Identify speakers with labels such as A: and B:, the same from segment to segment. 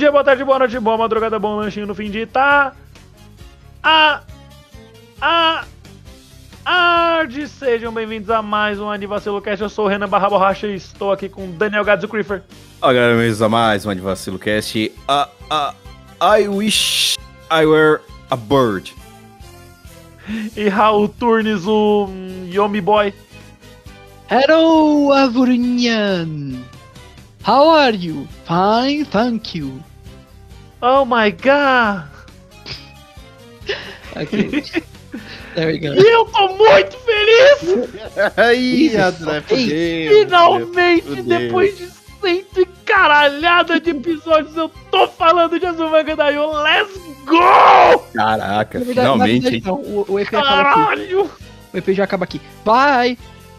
A: dia, boa tarde, boa noite, boa madrugada, bom lanchinho no fim de tá. A. A. Arde, sejam bem-vindos a mais um Anivacilo Cast. Eu sou o Renan Barra Borracha e estou aqui com Daniel Gadzo Creeper.
B: Olá, galera, bem-vindos a mais um Anivacilo Cast. Uh, uh, I wish I were a bird.
A: E Raul Turnes, o Yomi Boy.
C: Hello, Avurnian. How are you? Fine, thank you.
A: Oh my god!
C: Okay. there we go.
A: E eu tô muito feliz!
B: Aí, André, fudeu.
A: Finalmente,
B: fudeu.
A: depois de cento e caralhada de episódios, eu tô falando de Azumanga Daioh. Let's go!
B: Caraca,
C: verdade- na
B: finalmente,
C: não, o, o EP aqui.
A: Caralho!
C: O EP já acaba aqui. Bye!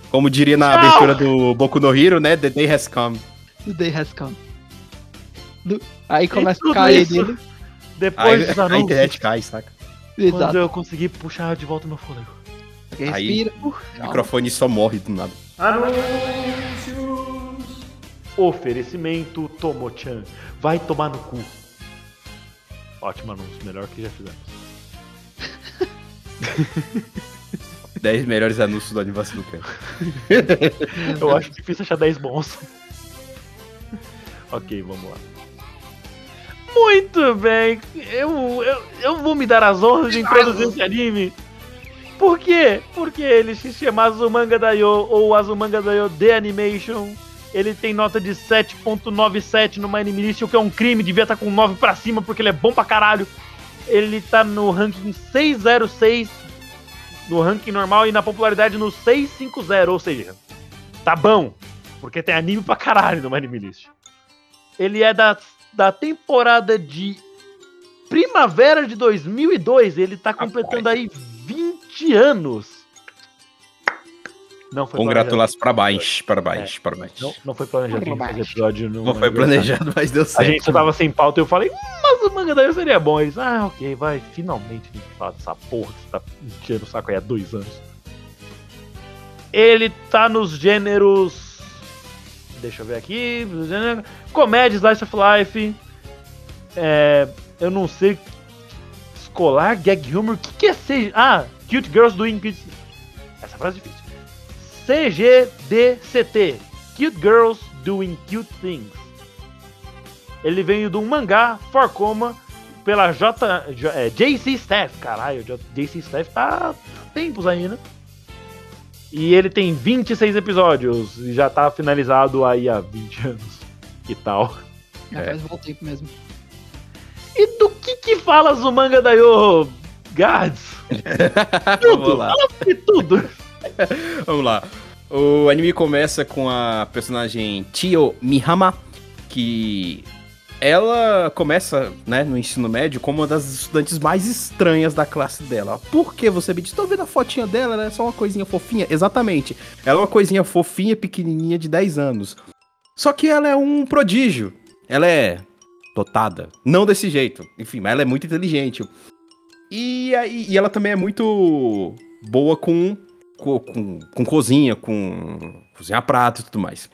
B: Como diria na abertura do Boku no Hero, né? The day has come.
C: The day has come. Do- Aí começa
A: tudo
C: a cair
A: isso.
C: dele.
A: Depois
B: Aí
A: dos
B: a
A: anúncios,
B: internet cai, saca?
A: quando
C: Exato.
A: eu consegui puxar de volta meu fôlego.
C: Respira. Uh,
B: O microfone só morre do nada.
A: Anúncios! Oferecimento Tomochan. Vai tomar no cu. Ótimo anúncio, melhor que já fizemos.
B: 10 melhores anúncios do Anivacilo Cast.
A: Eu acho difícil achar 10 bons. ok, vamos lá. Muito bem, eu, eu, eu vou me dar as honras de introduzir esse anime. Por quê? Porque ele se chama Azumanga Daioh ou Azumanga Daioh The Animation. Ele tem nota de 7.97 no Anime List, o que é um crime, devia estar com 9 pra cima porque ele é bom pra caralho. Ele tá no ranking 606 no ranking normal e na popularidade no 650, ou seja, tá bom, porque tem anime pra caralho no My Anime List. Ele é da, da temporada de primavera de 2002, ele tá completando aí 20 anos. Não foi
B: Congratulações, parabéns, parabéns,
A: É.
B: parabéns.
A: planejado. Não, não foi planejado fazer episódio no
B: Não foi planejado, mas deu
A: A
B: certo.
A: gente só tava sem pauta e eu falei, mas o manga daí seria bom. Eles, ah, ok, vai, finalmente a gente fala dessa porra que você tá enchendo o saco aí há dois anos. Ele tá nos gêneros. Deixa eu ver aqui. Comédia, Slice of Life. É, eu não sei. Escolar, gag humor. O que, que é ser. Ah, Cute Girls Doing Cute. Essa frase é difícil. CGDCT. Cute Girls Doing Cute Things. Ele veio de um mangá, Forcoma, pela J, J, é, JC Staff. Caralho, JC Staff tá tempos aí, né? E ele tem 26 episódios e já tá finalizado aí há 20 anos. Que tal?
C: Já faz um bom tempo mesmo.
A: E do que que fala Zumanga Daioh, Gads?
B: Vamos lá.
A: Fala de tudo.
B: Vamos lá. O anime começa com a personagem Tio Mihama, que ela começa, né, no ensino médio como uma das estudantes mais estranhas da classe dela. Por que você me diz? Tô vendo a fotinha dela, ela é só uma coisinha fofinha? Exatamente. Ela é uma coisinha fofinha, pequenininha, de 10 anos. Só que ela é um prodígio. Ela é dotada. Não desse jeito. Enfim, mas ela é muito inteligente. E, aí- e ela também é muito boa com co- com, com cozinha, com cozinhar prato e tudo mais.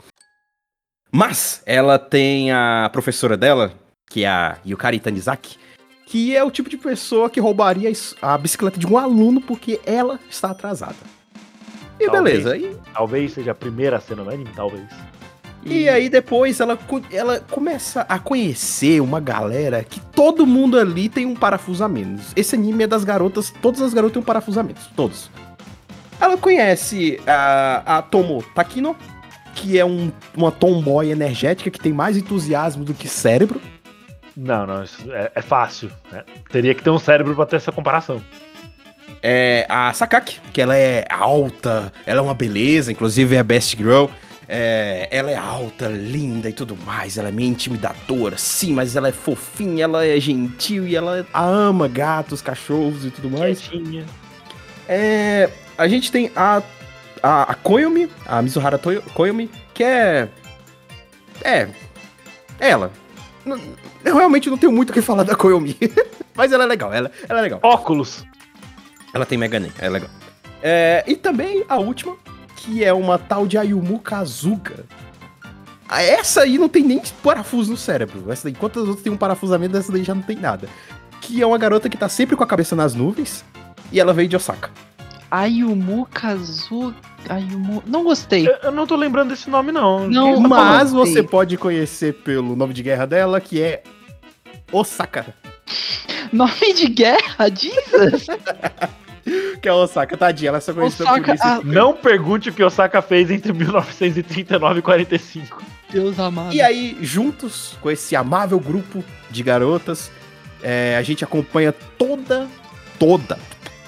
B: Mas ela tem a professora dela, que é a Yukari Tanizaki, que é o tipo de pessoa que roubaria a bicicleta de um aluno porque ela está atrasada. E
A: Talvez.
B: beleza, e,
A: Talvez seja a primeira cena do anime, talvez.
B: e aí depois ela, ela começa a conhecer uma galera que todo mundo ali tem um parafuso a menos. Esse anime é das garotas, todas as garotas têm um parafuso a menos, todos. Ela conhece a, a Tomo Takino, que é um- uma tomboy energética que tem mais entusiasmo do que cérebro.
A: Não, não, isso é, é fácil. né? Teria que ter um cérebro pra ter essa comparação.
B: É a Sakaki, que ela é alta, ela é uma beleza, inclusive é a best girl. é, ela é alta, linda e tudo mais. Ela é meio intimidadora, sim, mas ela é fofinha, ela é gentil e ela ama gatos, cachorros e tudo mais.
A: Quietinha.
B: É, a gente tem a, a, a Koyomi, a Mizuhara Toyo- Koyomi, que é. É. Ela. N- Eu realmente não tenho muito o que falar da Koyomi. mas ela é legal, ela, ela é legal.
A: Óculos.
B: Ela tem Mega Man, é legal. É, e também a última, que é uma tal de Ayumu Kazuga. Ah, Essa aí não tem nem parafuso no cérebro. Essa daí, enquanto as outras têm um parafusamento, essa daí já não tem nada. Que é uma garota que tá sempre com a cabeça nas nuvens. E ela veio de Osaka.
C: Ayumu Kazu. Ayumu. Não gostei.
A: Eu, eu não tô lembrando desse nome, não.
C: Não,
B: Mas você pode conhecer pelo nome de guerra dela, que é Osaka.
C: Nome de guerra, Jesus!
B: Que é Osaka, tadinha. Ela só conhecida por
C: Osaka,
B: isso.
C: ah,
A: Não pergunte o que Osaka fez entre 1939 e 45.
C: Deus amado.
B: E aí, juntos com esse amável grupo de garotas, é, a gente acompanha toda, toda,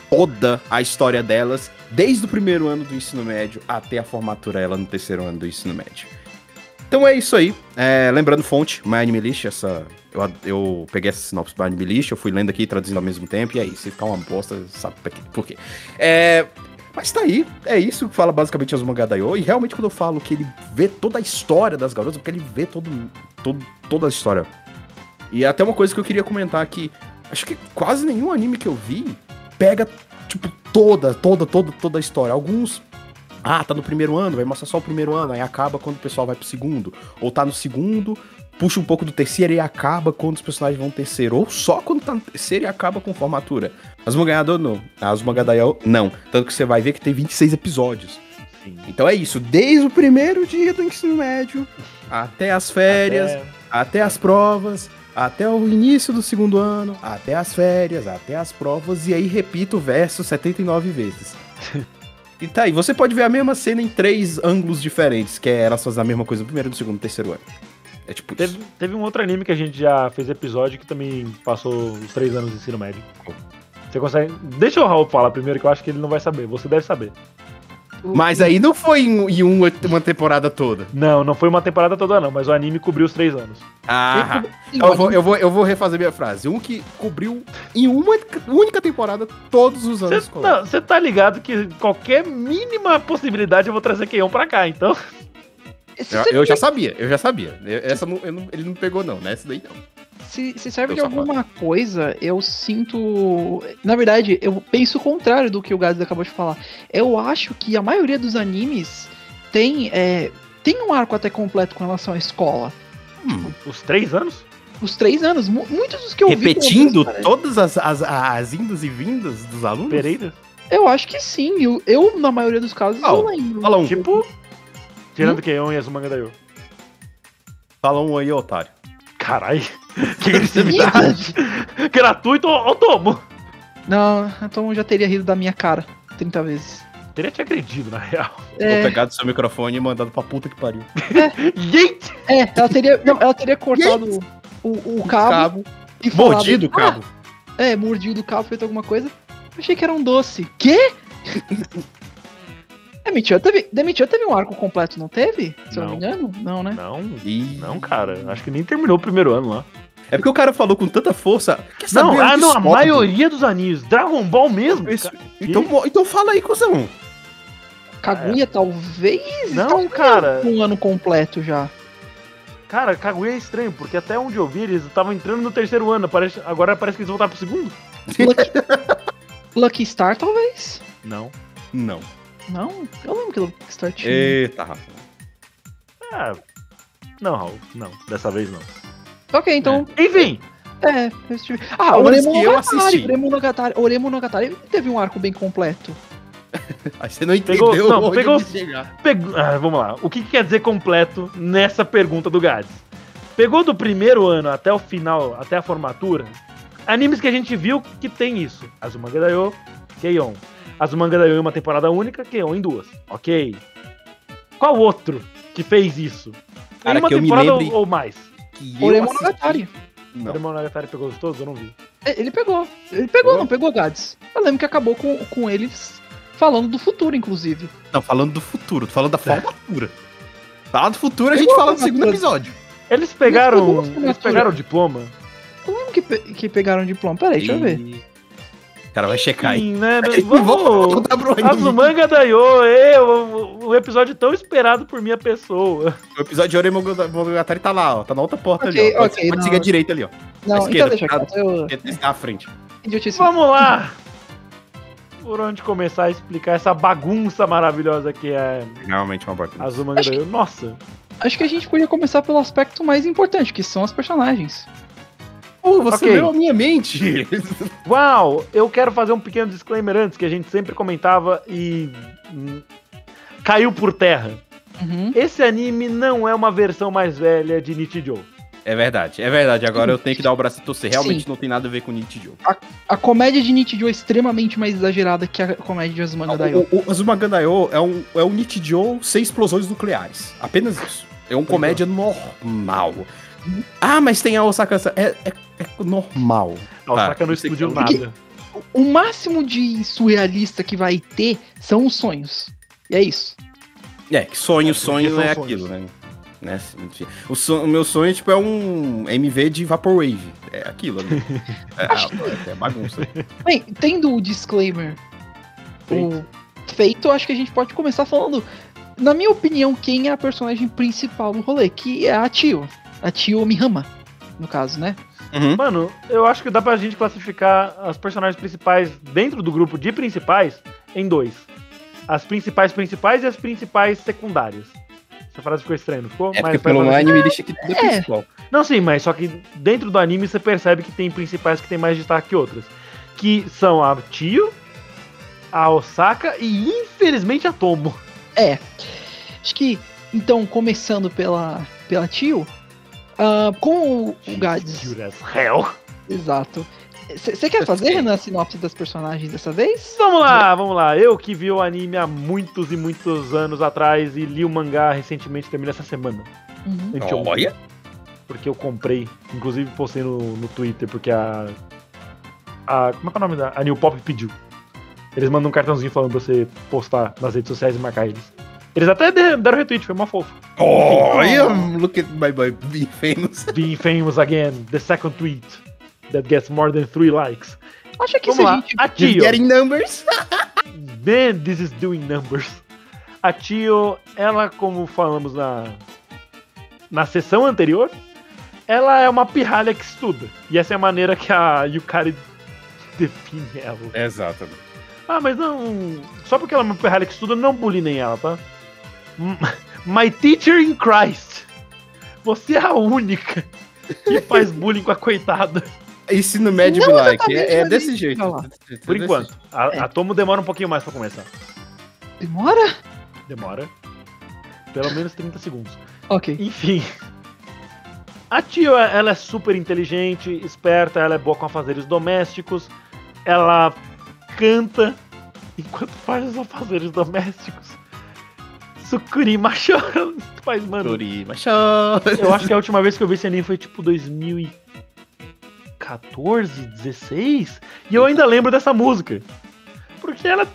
B: toda a história delas, desde o primeiro ano do ensino médio até a formatura ela no terceiro ano do ensino médio. Então é isso aí. É, lembrando fonte, My Anime List, essa, eu, eu peguei essa sinopse do Anime List, eu fui lendo aqui e traduzindo ao mesmo tempo, e aí, se ficar uma bosta, sabe por quê? É, mas tá aí, é isso que fala basicamente Azuma Gadaio. E realmente quando eu falo que ele vê toda a história das garotas, porque ele vê todo, todo, toda a história. E até uma coisa que eu queria comentar aqui, acho que quase nenhum anime que eu vi pega, tipo, toda, toda, toda, toda a história. Alguns, ah, tá no primeiro ano, vai mostrar só o primeiro ano, aí acaba quando o pessoal vai pro segundo. Ou tá no segundo, puxa um pouco do terceiro e acaba quando os personagens vão terceiro. Ou só quando tá no terceiro e acaba com formatura. Azuma Ganhador não. Azuma Gadaio não. Tanto que você vai ver que tem 26 episódios.
A: Sim.
B: Então é isso, desde o primeiro dia do ensino médio, até as férias,
A: Até-
B: até, as provas, até o início do segundo ano, até as férias, até as provas, e aí repito o verso 79 vezes. e tá aí, você pode ver a mesma cena em três ângulos diferentes, que é elas fazem a mesma coisa no primeiro, no segundo, no terceiro ano. É tipo
A: Teve,
B: isso.
A: teve um outro anime que a gente já fez episódio que também passou os três anos de ensino médio. Você consegue. Deixa o Raul falar primeiro, que eu acho que ele não vai saber. Você deve saber.
B: Mas aí não foi em, em uma, uma temporada toda.
A: Não, não foi uma temporada toda, não, mas o anime cobriu os três anos.
B: Ah,
C: Sim,
B: eu vou, eu, vou, eu vou refazer minha frase. Um que cobriu em uma única temporada todos os anos.
A: Você tá ligado que qualquer mínima possibilidade eu vou trazer Keion pra cá, então.
B: Eu, eu já sabia, eu já sabia. Eu- Essa não- eu não- ele não pegou, não, né? Essa daí não.
C: Se, se serve
B: Eu
C: de alguma coisa, eu sinto. Na verdade, eu penso o contrário do que o Gads acabou de falar. Eu acho que a maioria dos animes tem, é, tem um arco até completo com relação à escola.
B: Hum,
A: Os três anos?
C: Os três anos, mu- muitos dos que eu vi.
B: repetindo
C: pelo menos,
B: todas as, as, as indas e vindas dos alunos?
A: Pereira?
C: Eu acho que sim. Eu, eu, na maioria dos casos,
B: Qual?
C: eu lembro.
B: Fala um,
A: Tipo. Tirando
C: Hum?
A: Keion e Azumanga Daioh.
B: fala um aí, otário.
A: Carai, que agressividade. Gratuito ao tomo.
C: Não, então eu já teria rido da minha cara 30 vezes.
A: Teria te agredido, na real.
C: É,
B: pegar do seu microfone e mandado pra puta que pariu.
A: Yeet!
C: é, ela teria, não, ela teria cortado o, o cabo,
B: Cabo.
C: e
B: Mordido o cabo.
C: "Ah, é, mordido o cabo, feito alguma coisa. Achei que era um doce. Quê? Demitiu teve, Demitiu teve um arco completo, não teve? Se eu não me
A: Não.
C: engano? Não, né?
A: Não, não, cara. Acho que nem terminou o primeiro ano lá.
B: É porque o cara falou com tanta força. Quer
A: Não,
B: saber
A: ah, não, a maioria dos animes. Dragon Ball mesmo?
B: Isso-. Então, então fala aí, cuzão.
C: Kaguya talvez
A: Não, cara.
C: um ano completo já.
A: Cara, Kaguya é estranho, porque até onde eu vi, eles estavam entrando no terceiro ano. Parece, agora parece que eles voltaram pro segundo.
C: Lucky, Lucky Star talvez?
A: Não.
B: Não.
C: Não, eu lembro que Lucky Star tinha.
B: Eita, Rafa.
A: Ah, não, Raul. Não, dessa vez não.
C: Ok, então
A: Enfim,
C: É, eu assisti. Ah,
B: que eu assisti.
C: Oremo Nogatari, Oremo Nogatari teve um arco bem completo.
B: Aí você não entendeu
A: Pegou- não,
B: onde
A: pegou- pegou. Ah, vamos lá. O que, que quer dizer completo nessa pergunta do Gads? Pegou do primeiro ano até o final, até a formatura, animes que a gente viu que tem isso. Azumanga Daioh, Keion. Azumanga Daioh em uma temporada única, Keion em duas. Ok. Qual outro que fez isso?
B: Cara,
A: em uma
B: que eu me
A: temporada
B: lembre-
A: ou mais?
B: Que eu
C: Oremo
B: assisti-
C: Nogatari.
B: Não.
A: O Monogatari pegou os todos? Eu não vi.
C: É, Ele pegou. Ele pegou,
A: Pegou?
C: não pegou Gades. Eu lembro que acabou com, com eles falando do futuro, inclusive.
B: Não, falando do futuro, tô falando da formatura. Tá lá do futuro a gente fala do segundo
C: falar.
B: episódio.
A: Eles pegaram. Eles pegaram o diploma?
C: Eu lembro que, pe- que pegaram o diploma. Peraí, deixa eu ver.
B: O cara vai checar aí.
A: Sim, né?
B: Vamos
A: Vamos.
B: voltar pro anime.
A: Azumanga Daioh, eu, o, o episódio tão esperado por minha pessoa.
B: O episódio de Ore Monogatari tá lá, ó. Tá na outra porta
C: Ok,
B: ali, ó. Pode,
C: ok,
B: pode
C: não.
B: seguir a direita ali, ó.
C: Não,
B: esquerda,
C: então deixa
B: tá?
C: Eu...
B: À frente.
A: Vamos lá! Por onde começar a explicar essa bagunça maravilhosa que é
B: Realmente uma bagunça.
A: Azumanga
C: que-
A: Daioh? Nossa!
C: Acho que a gente podia começar pelo aspecto mais importante, que são as personagens.
B: Pô, você
A: Ok.
B: leu a minha mente.
A: Uau! Eu quero fazer um pequeno disclaimer antes, que a gente sempre comentava e. hum, caiu por terra.
C: Uhum.
A: Esse anime não é uma versão mais velha de Nichijou.
B: É verdade, é verdade. Agora eu tenho que dar o braço a torcer. Realmente
C: Sim.
B: não tem nada a ver com Nichijou.
C: A comédia de Nichijou é extremamente mais exagerada que a comédia de Azumanga Daioh.
B: O, o Azuma Gandaio é um, é um Nichijou sem explosões nucleares. Apenas isso. É um comédia normal. Ah, mas tem a Osaka... É, é, é normal.
A: A
B: Tá,
A: Osaka não
B: isso aqui
A: explodiu nada.
C: O máximo de surrealista que vai ter são os sonhos. E é isso.
B: É, que sonho,
A: É,
B: sonho é aquilo, né? né? Enfim. O, o meu sonho, tipo, é um MV de Vaporwave. É aquilo ali. É, é bagunça.
C: Bem, tendo o disclaimer o feito, acho que a gente pode começar falando, na minha opinião, quem é a personagem principal do rolê, que é a Tio. A Tio Mihama, no caso, né?
B: Uhum.
A: Mano, eu acho que dá pra gente classificar as personagens principais dentro do grupo de principais em dois. As principais principais e as principais secundárias. Essa frase ficou estranha, não ficou?
B: É porque
A: Mas-
B: pelo
A: mas-
B: anime deixa que tudo é
C: É.
B: principal.
A: Não, sim, mas só que dentro do anime você percebe que tem principais que tem mais destaque que outras. Que são a Tio, a Osaka e infelizmente a Tomo.
C: É. Acho que, então, começando pela, pela Tio, ah, com o, o
A: as hell.
C: Exato. Você quer fazer, Renan, a sinopse das personagens dessa vez?
A: Vamos lá, vamos lá. Eu que vi o anime há muitos e muitos anos atrás e li o mangá recentemente, terminei essa semana.
C: Uhum.
A: Anteontem.
B: Olha.
A: Porque eu comprei. Inclusive postei no, no Twitter, porque a. A. Como é que é o nome da. A New Pop pediu. Eles mandam um cartãozinho falando pra você postar nas redes sociais e marcar eles. Eles até de- deram retweet, foi uma fofa.
B: Olha, look at my boy being famous.
A: Being famous again, the second tweet that gets more than three likes.
C: Acho que
A: Vamos
C: se a
A: lá,
C: gente.
A: a Tio.
B: getting numbers.
A: Man, this is doing numbers. A Tio, ela, como falamos na, na sessão anterior, ela é uma pirralha que estuda. E essa é a maneira que a Yukari define ela.
B: Exatamente.
A: Ah, mas não. Só porque ela é uma pirralha que estuda, não bullying ela, tá? My teacher in Christ. Você é a única que faz bullying com a coitada.
B: Ensino médio
C: Não
B: like. É, é
C: mas
B: desse jeito.
A: Por
B: desse
A: enquanto. A,
C: É.
A: a Tomo demora um pouquinho mais pra começar.
C: Demora?
A: Demora. Pelo menos 30 segundos.
C: Ok.
A: Enfim. A Tio, ela é super inteligente, esperta, ela é boa com afazeres domésticos, ela canta enquanto faz os afazeres domésticos. Sukuri Machoro faz, mano.
B: Mas show.
A: Eu acho que a última vez que eu vi esse anime foi tipo 2014, 16, e eu ainda lembro dessa música. Porque ela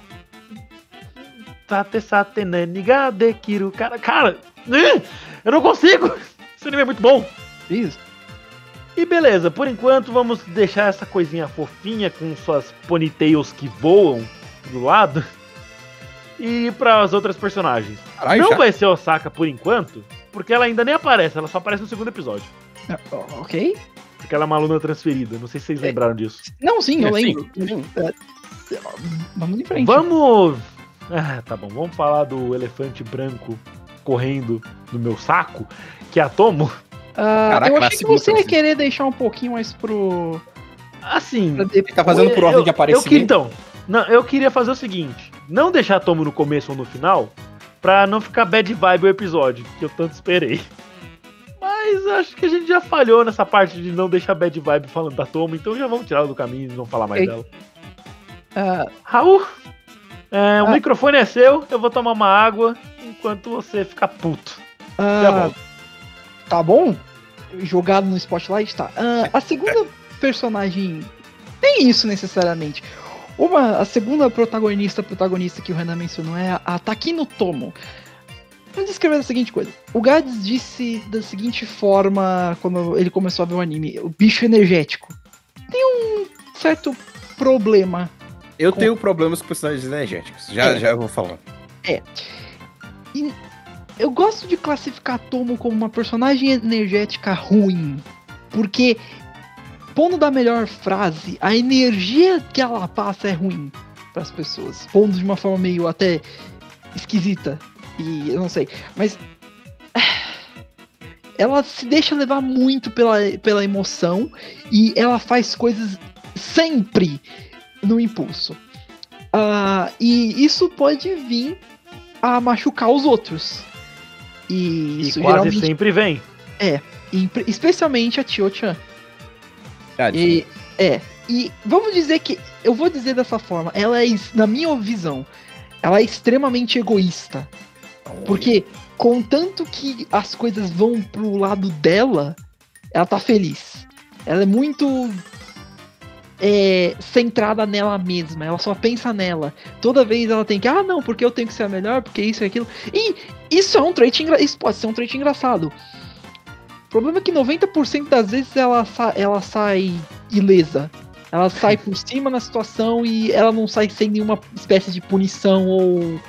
A: Tate satene niga dekiru cara, cara, ih, eu não consigo. Esse anime é muito bom.
C: Isso.
A: E beleza, por enquanto vamos deixar essa coisinha fofinha com suas ponytails que voam do lado. E para as outras personagens.
B: Caralho,
A: não
B: já?
A: vai ser Osaka por enquanto, porque ela ainda nem aparece, ela só aparece no segundo episódio.
C: Ah, Ok.
A: Porque ela é uma aluna transferida, não sei se vocês
C: É.
A: lembraram disso.
C: Não, sim, eu
B: É, sim,
C: lembro.
B: sim.
C: É, Vamos em frente.
A: Vamos. Ah, tá bom, vamos falar do elefante branco correndo no meu saco, que é a Tomo.
C: Ah,
B: Caraca,
C: eu achei que você ia querer deixar um pouquinho mais pro.
A: Assim,
C: pra
B: tá fazendo por ordem
A: eu,
B: de
A: eu
B: aparecimento.
A: queria, então, não, eu queria fazer o seguinte: não deixar Tomo no começo ou no final, pra não ficar bad vibe o episódio, que eu tanto esperei. Mas acho que a gente já falhou nessa parte de não deixar bad vibe falando da Tomo, então já vamos tirar ela do caminho e não falar mais
C: Ei.
A: dela.
C: Ah,
A: Raul, é, o
C: Ah.
A: microfone é seu, eu vou tomar uma água enquanto você ficar puto. Volto.
C: tá bom? Jogado no spotlight, tá. A segunda personagem. Nem isso necessariamente. Uma, a segunda protagonista, protagonista que o Renan mencionou é a Takino Tomo. Vamos descrever da seguinte coisa. O Gads disse da seguinte forma quando ele começou a ver o anime: o bicho energético. Tem um certo problema.
B: Eu
C: Com-
B: tenho problemas com personagens energéticos. Já,
C: É.
B: já eu vou falar.
C: Eu gosto de classificar Tomo como uma personagem energética ruim. Porque, pondo da melhor frase, a energia que ela passa é ruim para as pessoas. Pondo de uma forma meio até esquisita. E eu não sei. Mas. Ela se deixa levar muito pela, pela emoção e ela faz coisas sempre no impulso. Ah, e isso pode vir a machucar os outros. E
A: E
C: isso
A: quase sempre vem.
C: pre- especialmente a Tio-chan.
B: Cara,
C: E, é, e vamos dizer que, eu vou dizer dessa forma, ela é, na minha visão, ela é extremamente egoísta. Porque, contanto que as coisas vão pro lado dela, ela tá feliz. Ela é muito é, centrada nela mesma, ela só pensa nela. Toda vez ela tem que, ah, não, porque eu tenho que ser a melhor, porque isso e aquilo. E isso é um trait engra... isso pode ser um trait engraçado. O problema é que 90% das vezes ela, sa... ela sai ilesa. Ela sai por cima na situação e ela não sai sem nenhuma espécie de punição ou.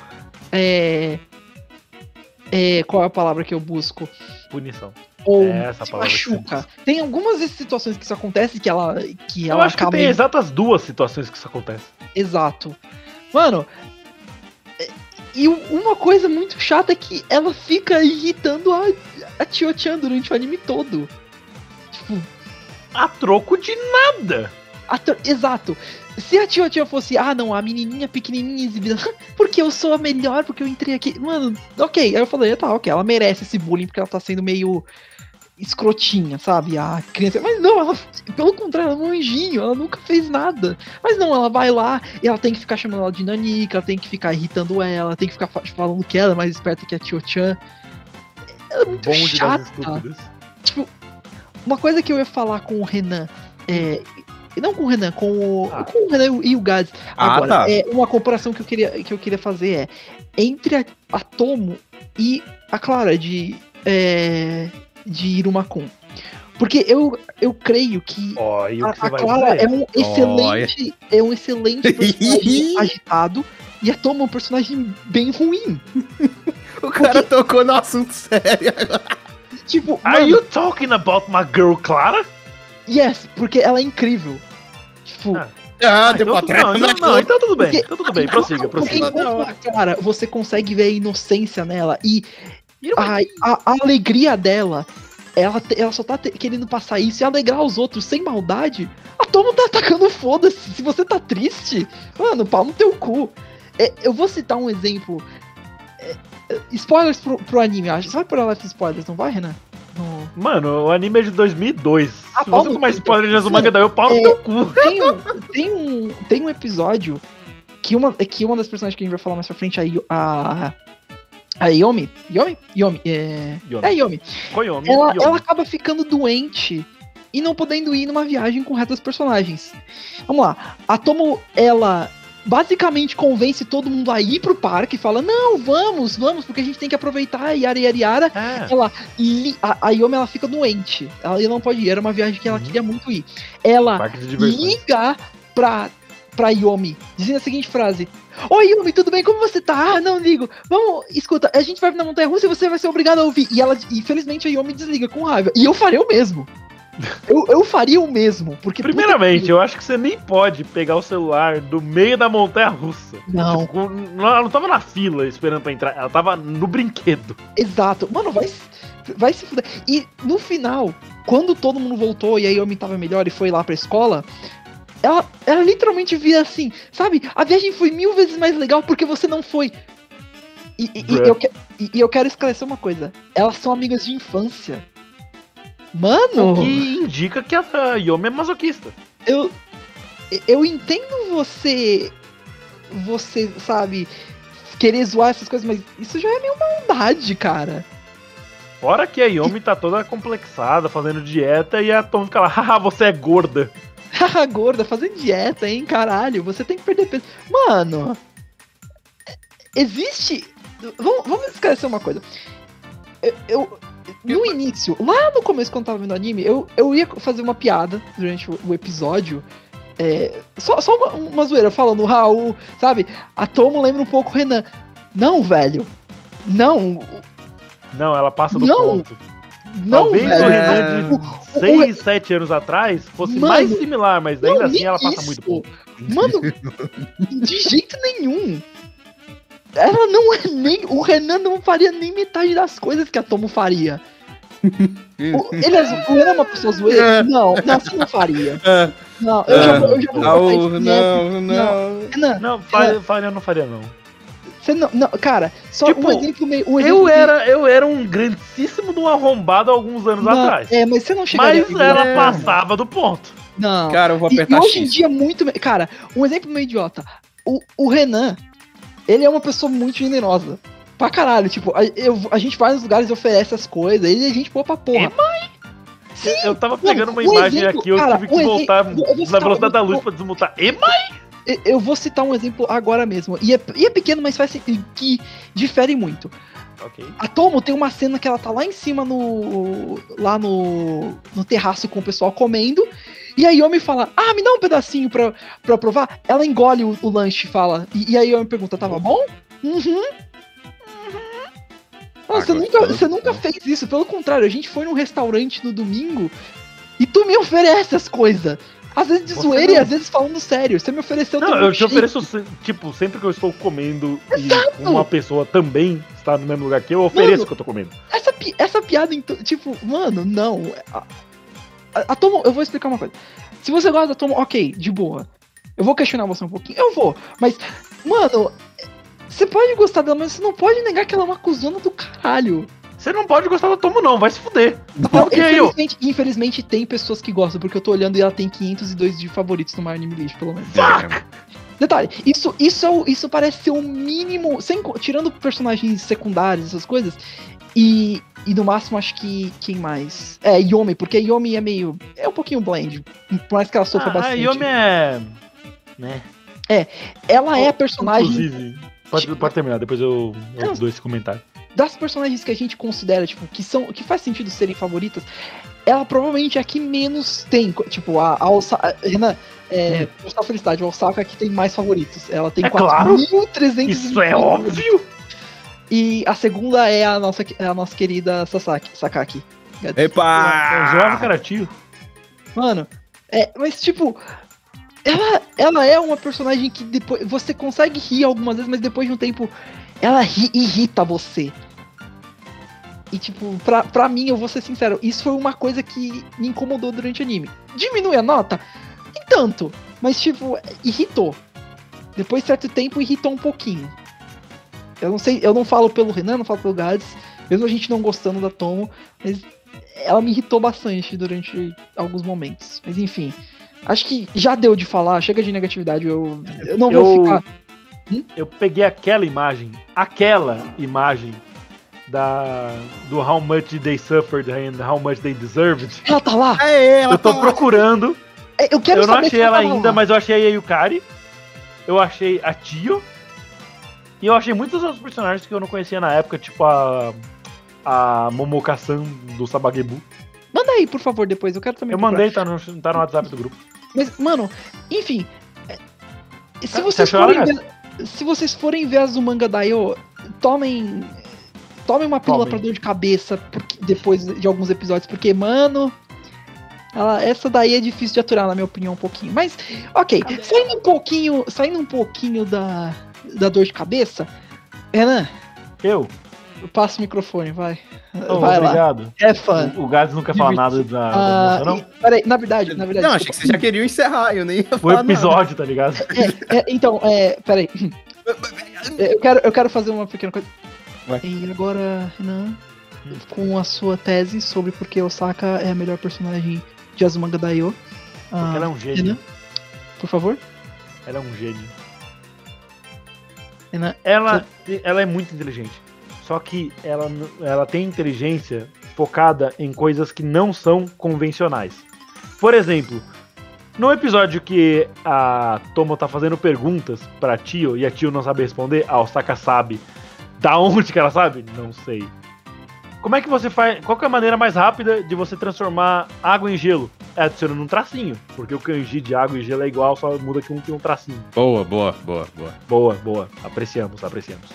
C: É. É, qual é a palavra que eu busco?
A: Punição.
C: Ou
A: É essa
C: se machuca. Tem algumas situações que isso acontece que ela, que
A: Eu
C: ela
A: acho que tem exatas duas situações que isso acontece.
C: Exato. Mano, é- e uma coisa muito chata é que ela fica irritando a, a Tio-chan durante o anime todo. Tipo,
A: A troco de nada.
C: a tro- exato. Se a Tio-chan fosse, ah não, a menininha pequenininha exibida, porque eu sou a melhor, porque eu entrei aqui. Mano, ok. Aí eu falei, tá, ok, ela merece esse bullying porque ela tá sendo meio escrotinha, sabe? A criança. Mas não, ela, pelo contrário, ela é um anjinho, ela nunca fez nada. Mas não, ela vai lá e ela tem que ficar chamando ela de Nanica, ela tem que ficar irritando ela, tem que ficar fa- falando que ela é mais esperta que a Tio-chan. Ela é muito
A: Bonde das
C: chata.
A: estúpidas.
C: Tipo, uma coisa que eu ia falar com o Renan é. Não com o Renan, com o,
A: Ah.
C: com o Renan e o Gads.
B: Ah,
C: Agora,
B: tá.
C: é, uma comparação que eu queria, que eu queria fazer é entre a, a Tomo e a Clara de, é, de Irumakun. Porque eu, eu creio que
A: Ó, e o
C: a,
A: que
C: a Clara
A: dizer?
C: é um excelente, é um excelente personagem agitado e a Tomo é um personagem bem ruim.
B: O cara tocou no assunto sério.
C: Tipo,
A: Are
C: mano,
A: you talking about my girl Clara?
C: yes, porque ela é incrível. Tipo,
A: Ah,
B: Ah, deu
A: então,
B: pra
A: não,
B: trás.
A: não, não, então tudo bem,
C: Porque-
A: então tudo bem, prossiga,
C: Porque
A: prossiga.
C: enquanto a Clara, você consegue ver a inocência nela e a, a- a alegria dela, ela, te- ela só tá te- querendo passar isso e alegrar os outros sem maldade. A Tomo tá atacando foda-se. Se você tá triste, mano, pau no teu cu. É, eu vou citar um exemplo. É, spoilers pro, pro anime, acho. Você vai por alerta spoilers, não vai, Renan? No-
A: Mano, o anime é de 2002.
C: Ah,
A: Se você tomar
C: cu.
A: spoiler de Azumanga daí eu pau no
C: É.
A: teu cu.
C: Tem um, tem um, tem um episódio que uma, que uma das personagens que a gente vai falar mais pra frente, a, Yo- a, a Yomi, Yomi? Yomi, é,
A: Yomi.
C: é Yomi.
A: Koyomi,
C: Ela,
A: Yomi.
C: ela acaba ficando doente e não podendo ir numa viagem com o resto dos personagens. Vamos lá, a Tomo, ela basicamente convence todo mundo a ir pro parque, fala, não, vamos, vamos, porque a gente tem que aproveitar, yara, yara, yara.
A: É.
C: Ela, li- a, a Yomi, ela fica doente, ela não pode ir, era uma viagem que ela
A: Uhum.
C: queria muito ir. Ela liga pra, pra Yomi, dizendo a seguinte frase: Oi, Yomi, tudo bem? Como você tá? Ah, não ligo. Vamos, escuta, a gente vai na Montanha Russa e você vai ser obrigado a ouvir. E ela, infelizmente, a Yomi desliga com raiva. E eu faria o mesmo. Eu, eu faria o mesmo, porque.
A: Primeiramente, eu acho que você nem pode pegar o celular do meio da montanha russa.
C: Não.
A: Tipo, ela não tava na fila esperando pra entrar, ela tava no brinquedo.
C: Exato. Mano, vai, se- vai se fuder. E no final, quando todo mundo voltou e a Yomi tava melhor e foi lá pra escola, ela, ela literalmente vira assim, sabe? A viagem foi mil vezes mais legal porque você não foi. E, e- e
A: Bruh.
C: eu, e eu quero esclarecer uma coisa. Elas são amigas de infância. Mano,
A: O que indica que a Yomi é masoquista.
C: eu, eu entendo você. Você, sabe, querer zoar essas coisas, mas isso já é meio maldade, cara.
A: Fora que a Yomi tá toda complexada, fazendo dieta, e a Tom fica lá, haha, você é gorda.
C: Haha, gorda, fazendo dieta, hein, caralho. Você tem que perder peso. Mano, existe. vamos, vamos esclarecer uma coisa. Eu, eu- no início, lá no começo, quando eu tava vendo anime, eu, eu ia fazer uma piada durante o, o episódio. é, só só uma, uma zoeira falando, Raul, sabe? A Tomo lembra um pouco o Renan. Não, velho. Não,
A: Não, ela passa do
C: Não,
A: ponto.
C: não,
A: Talvez o
C: velho.
A: Renan
C: O-
A: de 6, 7 anos atrás fosse
C: Mano,
A: mais similar, mas ainda
C: não,
A: assim ela passa
C: isso.
A: muito ponto.
C: Mano, de jeito nenhum. Ela não é nem. O Renan não faria nem metade das coisas que a Tomo faria. O, ele é, zo- o Renan é uma pessoa zoeira? Não, não, assim não faria.
B: Ah,
C: Não, eu já, eu já vou isso
B: não,
C: nessa.
B: não.
C: Renan,
A: Não, faria, faria, não faria não.
C: você não, não. Cara, só
A: Tipo,
C: um exemplo meio. Um exemplo
A: Eu
C: meio-
A: era, eu era um grandíssimo de um arrombado alguns anos
C: não,
A: atrás.
C: É, mas você não chegaria.
A: Mas ela
B: É.
A: passava do ponto.
C: Não.
B: Cara, eu vou
C: E, e
B: apertar
C: hoje em dia, muito. Cara, um exemplo meio idiota. O, o Renan, ele é uma pessoa muito generosa. Pra caralho. Tipo, a, eu- a gente vai nos lugares e oferece as coisas. Ele é gente boa pra porra. Sim,
A: Eu tava pegando uma
C: um
A: imagem
C: exemplo,
A: aqui, eu
C: cara,
A: tive que
C: um
A: voltar
C: exemplo,
A: na
C: citar
A: velocidade
C: um-
A: da luz pra desmutar. E mais?
C: eu- eu vou citar um exemplo agora mesmo. E é, e é pequeno, mas faz que difere muito.
A: Ok.
C: A Tomo tem uma cena que ela tá lá em cima no. lá no. no terraço com o pessoal comendo. E a Yomi fala, ah, me dá um pedacinho pra, pra provar. Ela engole o, o lanche e fala. E, e a Yomi pergunta, tava bom? Uhum. Não,
B: Ah,
C: você, nunca, você nunca fez isso, pelo contrário, a gente foi num restaurante no domingo e tu me oferece as coisas. Às vezes de
A: Você
C: zoeira e
A: não.
C: às vezes falando sério. Você me ofereceu
A: Não, eu te ofereço, tipo, sempre que eu estou comendo e uma pessoa também está no mesmo lugar que eu, eu ofereço o que eu tô comendo.
C: Essa, essa piada, então, tipo, mano, não. A, a, Tomo, eu vou explicar uma coisa. Se você gosta da Tomo, ok, de boa. Eu vou questionar você um pouquinho. Eu vou. Mas, mano, você pode gostar dela, mas você não pode negar que ela é uma cuzona do caralho.
A: Você não pode gostar da Tomo, não, vai se fuder.
C: Não,
A: aí, ó.
C: infelizmente, infelizmente tem pessoas que gostam, porque eu tô olhando e ela tem 502 de favoritos no My Anime List, pelo menos. Detalhe, isso, isso, é o- isso parece ser o mínimo. Sem, tirando personagens secundários, essas coisas. E, e no máximo acho que. Quem mais? É, Yomi, porque Yomi é meio. É um pouquinho blend. Por mais que ela sofra
A: Ah, a
C: bastante.
A: Yomi é. Né?
C: Ela é a personagem.
A: Inclusive, pode, pode terminar, depois eu, eu dou esse comentário.
C: Das personagens que a gente considera, tipo, que são. que faz sentido serem favoritas, ela provavelmente é a que menos tem. Tipo, a, a, Osa- a Renan, é, postar felicidade, a Osaka é que tem mais favoritos. Ela tem
A: É claro.
C: 4.300
A: Isso é óbvio!
C: E a segunda é a nossa, é a nossa querida Sasaki, Sakaki.
B: Epa!
A: zoava cara tio.
C: Mano, é, mas tipo, ela, ela é uma personagem que depois você consegue rir algumas vezes, mas depois de um tempo ela ri- irrita você. E tipo, pra, pra mim, eu vou ser sincero, isso foi uma coisa que me incomodou durante o anime. Diminui a nota? Nem tanto, mas tipo, irritou. Depois de certo tempo, irritou um pouquinho. Eu não sei, eu não falo pelo Renan, não falo pelo Gades, mesmo a gente não gostando da Tomo, mas ela me irritou bastante durante alguns momentos. Mas enfim, acho que já deu de falar, chega de negatividade, eu, eu não vou
A: Eu-
C: ficar.
A: Eu peguei aquela imagem, aquela imagem da do How Much They Suffered and How Much They Deserved.
C: Ela tá lá!
B: Aê, ela
A: Eu tô
B: tá lá.
A: procurando,
C: É, Eu quero
A: eu não
C: saber
A: achei
C: se
A: ela
C: tá lá.
A: ainda, mas eu achei a Yukari, eu achei a Tio, e eu achei muitos outros personagens que eu não conhecia na época, tipo a a Momoka-san do Sabagebu.
C: Manda aí, por favor, depois, eu quero também.
A: Eu
C: procurar.
A: mandei, tá no, tá no WhatsApp do grupo.
C: Mas, mano, enfim. é, Se
A: Você
C: vocês
A: ela,
C: forem ver. Se vocês forem ver as Umanga Daio, tomem. Tomem uma pílula
A: Tomem.
C: pra dor de cabeça porque- depois de alguns episódios, porque, mano. Ela, essa daí é difícil de aturar, na minha opinião, um pouquinho. Mas, ok, saindo um pouquinho. Saindo um pouquinho da, da dor de cabeça. Renan,
A: Eu?
C: eu passo o microfone, vai.
A: Oh,
C: vai lá.
A: obrigado.
C: É fã.
A: O, o Gads não quer falar nada da, da
C: Ah,
A: não?
C: e- peraí, na verdade, na verdade.
B: Não, achei que você já queria encerrar, eu nem ia
A: O
B: falar nada.
A: episódio, tá ligado?
C: É, é, então, é, peraí. É, Eu quero, eu quero fazer uma pequena coisa.
B: Vai.
C: E agora, Renan, com a sua tese sobre por que Osaka é a melhor personagem de Azumanga Daioh.
A: Porque
C: Ah,
A: ela é um gênio.
C: Renan, por favor.
A: Ela é um gênio. Ela, ela é muito inteligente. Só que ela, ela tem inteligência focada em coisas que não são convencionais. Por exemplo, no episódio que a Tomo tá fazendo perguntas pra Tio e a Tio não sabe responder, a Osaka sabe. Da onde que ela sabe? Não sei. Como é que você faz. Qual que é a maneira mais rápida de você transformar água em gelo? É adicionando um tracinho. Porque o kanji de água e gelo é igual, só muda que um tem um tracinho.
B: Boa, boa, boa, boa.
A: Boa, boa. Apreciamos, apreciamos.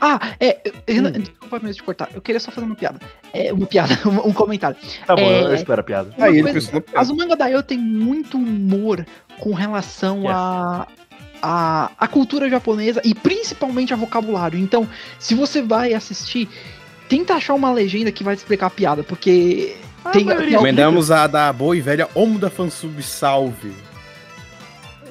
C: Ah, é. eu- Renan, Desculpa mesmo te cortar. Eu queria só fazer uma piada. É, uma piada, um, um comentário.
A: Tá bom,
C: É,
A: eu espero a piada.
B: Aí ele
C: coisa-
B: pensou no
C: A Zumanga Daioh tem muito humor com relação
A: Yes.
C: a, a a cultura japonesa e principalmente a vocabulário. Então, se você vai assistir, tenta achar uma legenda que vai te explicar a piada, porque tem,
A: a maioria-
C: tem
B: Recomendamos a da boa e velha Omo da Fansub Salve.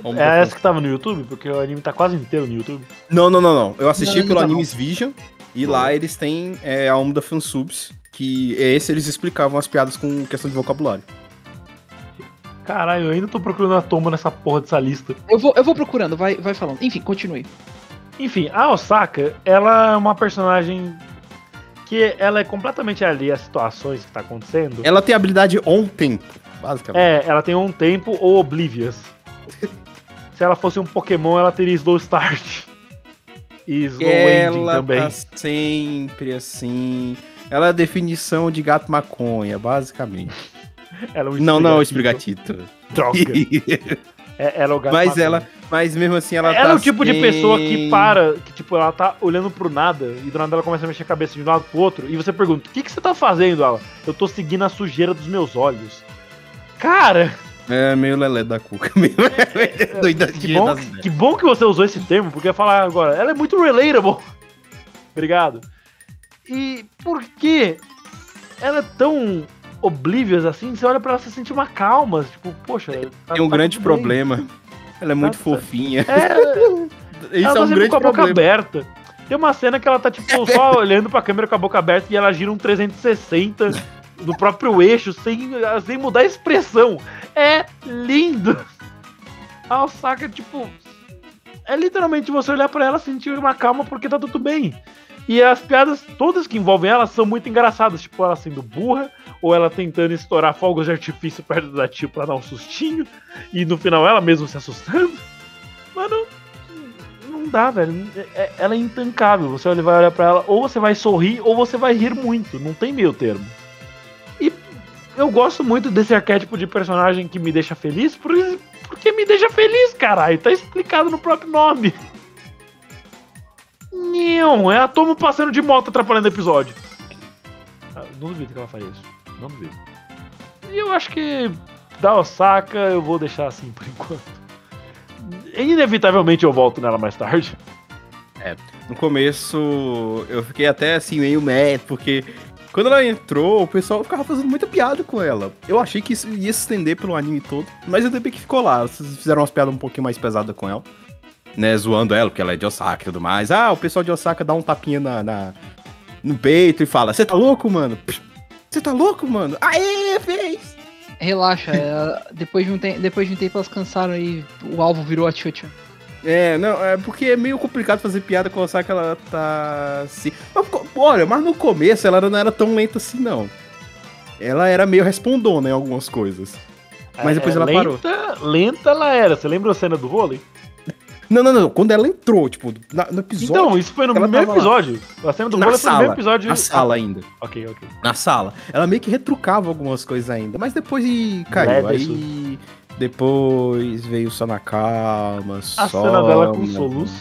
B: Omo da
A: É
B: Fansub.
A: essa que tava no YouTube? Porque o anime tá quase inteiro no YouTube.
B: Não, não, não, não. Eu assisti
C: Não, não
B: pelo
C: tá não.
B: Animes Vision e lá eles têm é, a Omo da Fansubs, que esse eles explicavam as piadas com questão de vocabulário.
A: Caralho, eu ainda tô procurando a tomba nessa porra dessa lista.
C: eu, vou, eu vou procurando, vai, vai falando. Enfim, continue.
A: Enfim, a Osaka, ela é uma personagem que ela é completamente ali às situações que tá acontecendo.
B: Ela tem habilidade on tempo, basicamente.
A: É, ela tem um tempo ou Oblivious. Se ela fosse um Pokémon, ela teria Slow Start. E Slow Ending
B: ela
A: também.
B: tá sempre assim. Ela é a definição de gato maconha, basicamente.
A: Ela é um
B: não, não,
A: esfregatito.
B: esfregatito.
A: Droga. É, ela é o gato
B: Mas
A: maconha.
B: ela, mas mesmo assim ela
A: Ela
B: tá
A: é o tipo de pessoa que para, que tipo, ela tá olhando pro nada e do nada ela começa a mexer a cabeça de um lado pro outro e você pergunta: O que, que você tá fazendo, ela? Eu tô seguindo a sujeira dos meus olhos. Cara,
B: É meio lelé da cuca mesmo. Doidadinha
A: que bom,
B: das
A: que bom que você usou esse termo, porque eu ia falar agora, ela é muito relatable. Obrigado. E por que ela é tão oblivious assim? Você olha pra ela e sente uma calma. Tipo, poxa. tá-
B: Tem um
A: tá
B: grande
A: tudo bem.
B: Ela é muito
A: Tá-
B: fofinha.
A: É,
B: Isso
A: ela
B: é
A: tá
B: um grande
A: com a boca
B: problema.
A: aberta. Tem uma cena que ela tá, tipo, só olhando pra câmera com a boca aberta e ela gira um 360 no próprio eixo, sem, sem mudar a expressão. É lindo! A Osaka, tipo. É literalmente você olhar pra ela e sentir uma calma porque tá tudo bem. E as piadas todas que envolvem ela são muito engraçadas. Tipo, ela sendo burra, ou ela tentando estourar fogos de artifício perto da tia pra dar um sustinho, e no final ela mesmo se assustando. Mano, não dá, velho. É- é- Ela é intancável. Você vai olhar pra ela, ou você vai sorrir, ou você vai rir muito. Não tem meio termo. E eu gosto muito desse arquétipo de personagem que me deixa feliz, por isso- porque me deixa feliz, caralho. Tá explicado no próprio nome. Não, é a Tomo passando de moto atrapalhando o episódio. Ah, não duvido que ela faria isso. Não duvido. E eu acho que da Osaka eu vou deixar assim por enquanto. Inevitavelmente eu volto nela mais tarde.
B: No começo eu fiquei até assim meio mad, porque quando ela entrou, o pessoal ficava fazendo muita piada com ela. Eu achei que isso ia se estender pelo anime todo, mas ainda bem que ficou lá. Vocês fizeram umas piadas um pouquinho mais pesadas com ela. Né, zoando ela, porque ela é de Osaka e tudo mais. Ah, o pessoal de Osaka dá um tapinha na, na- no peito e fala: Você tá louco, mano? Você tá louco, mano? Aê, fez!
C: Relaxa, é, depois, de um te- depois de um tempo elas cansaram e o alvo virou a Chucha.
B: É, não, é porque é meio complicado fazer piada com a Osaka, ela tá assim. Mas, olha, mas no começo ela não era tão lenta assim, não. Ela era meio respondona em algumas coisas. Mas depois ela parou.
A: É, lenta, Lenta ela era. Você lembra a cena do vôlei?
B: Não, não, não. Quando ela entrou, tipo, na- no episódio.
A: Então, isso foi no primeiro
B: tava lá.
A: episódio. A cena do
B: Na
A: vôlei foi no primeiro
B: sala,
A: episódio.
B: na sala ainda.
A: Ok, ok.
B: Na sala. Ela meio que retrucava algumas coisas ainda. Mas depois e caiu.
A: Leva
B: aí. Depois veio só na calma.
A: A
B: só
A: cena dela com soluço.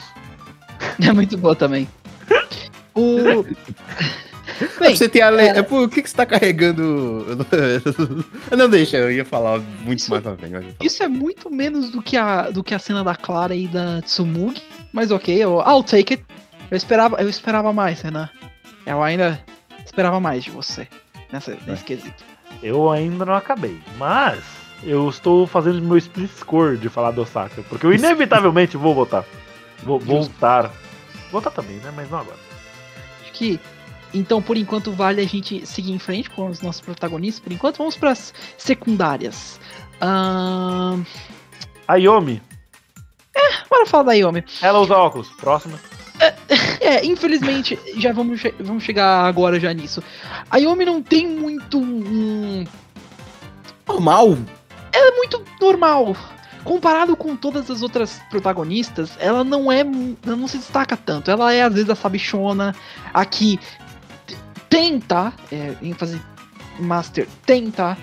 C: É muito boa também. O.
B: É
C: Bem,
B: você ter a le... é... por que, que você tá carregando. não deixa, eu ia falar muito
C: Isso-
B: mais pra frente.
C: isso é muito menos do que a, do que a cena da Clara e da Tsumugi. Mas ok, eu, I'll take it. Eu esperava, eu esperava mais, Renan. Eu ainda esperava mais de você nessa, nesse quesito.
A: Eu ainda não acabei. Mas eu estou fazendo meu split score de falar do Osaka. Porque eu inevitavelmente vou votar. Vou voltar. Voltar também, né? Mas não agora.
C: Acho que. Então, por enquanto, vale a gente seguir em frente com os nossos protagonistas. Por enquanto, vamos para as secundárias. Ahn,
A: A Yomi,
C: bora falar da Yomi.
A: ela usa óculos. Próxima.
C: É, infelizmente, já vamos, che- vamos chegar agora já nisso. A Yomi não tem muito. um-
B: Normal.
C: é muito normal. comparado com todas as outras protagonistas, ela não é. Ela não se destaca tanto. Ela é, às vezes, a sabichona. Aqui tenta, é, ênfase master, tenta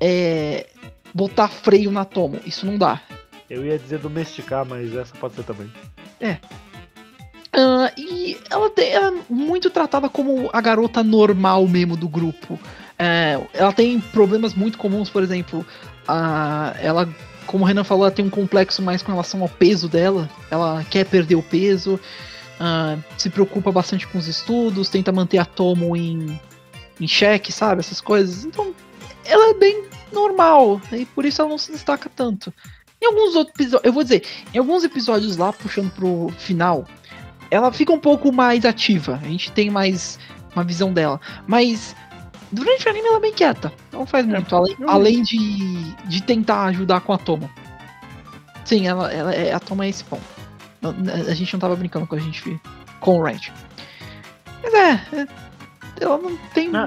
C: é, botar freio na Tomo. Isso não dá.
A: Eu ia dizer domesticar, mas essa pode ser também.
C: Ah, e ela, é muito tratada como a garota normal mesmo do grupo. É, ela tem problemas muito comuns, por exemplo, a, ela, como o Renan falou, ela tem um complexo mais com relação ao peso dela. Ela quer perder o peso, ah, se preocupa bastante com os estudos, tenta manter a Tomo em, em xeque, sabe? Essas coisas. Então, ela é bem normal, e por isso ela não se destaca tanto. Em alguns outros episódios, eu vou dizer, em alguns episódios lá, puxando pro final, ela fica um pouco mais ativa. A gente tem mais uma visão dela. Mas durante o anime ela é bem quieta. Não faz muito. Além, além de, de tentar ajudar com a Tomo. Sim, ela, ela, é- a Tomo é esse ponto. A gente não tava brincando com a gente com o Red. Mas é. é- ela não tem.
A: Não,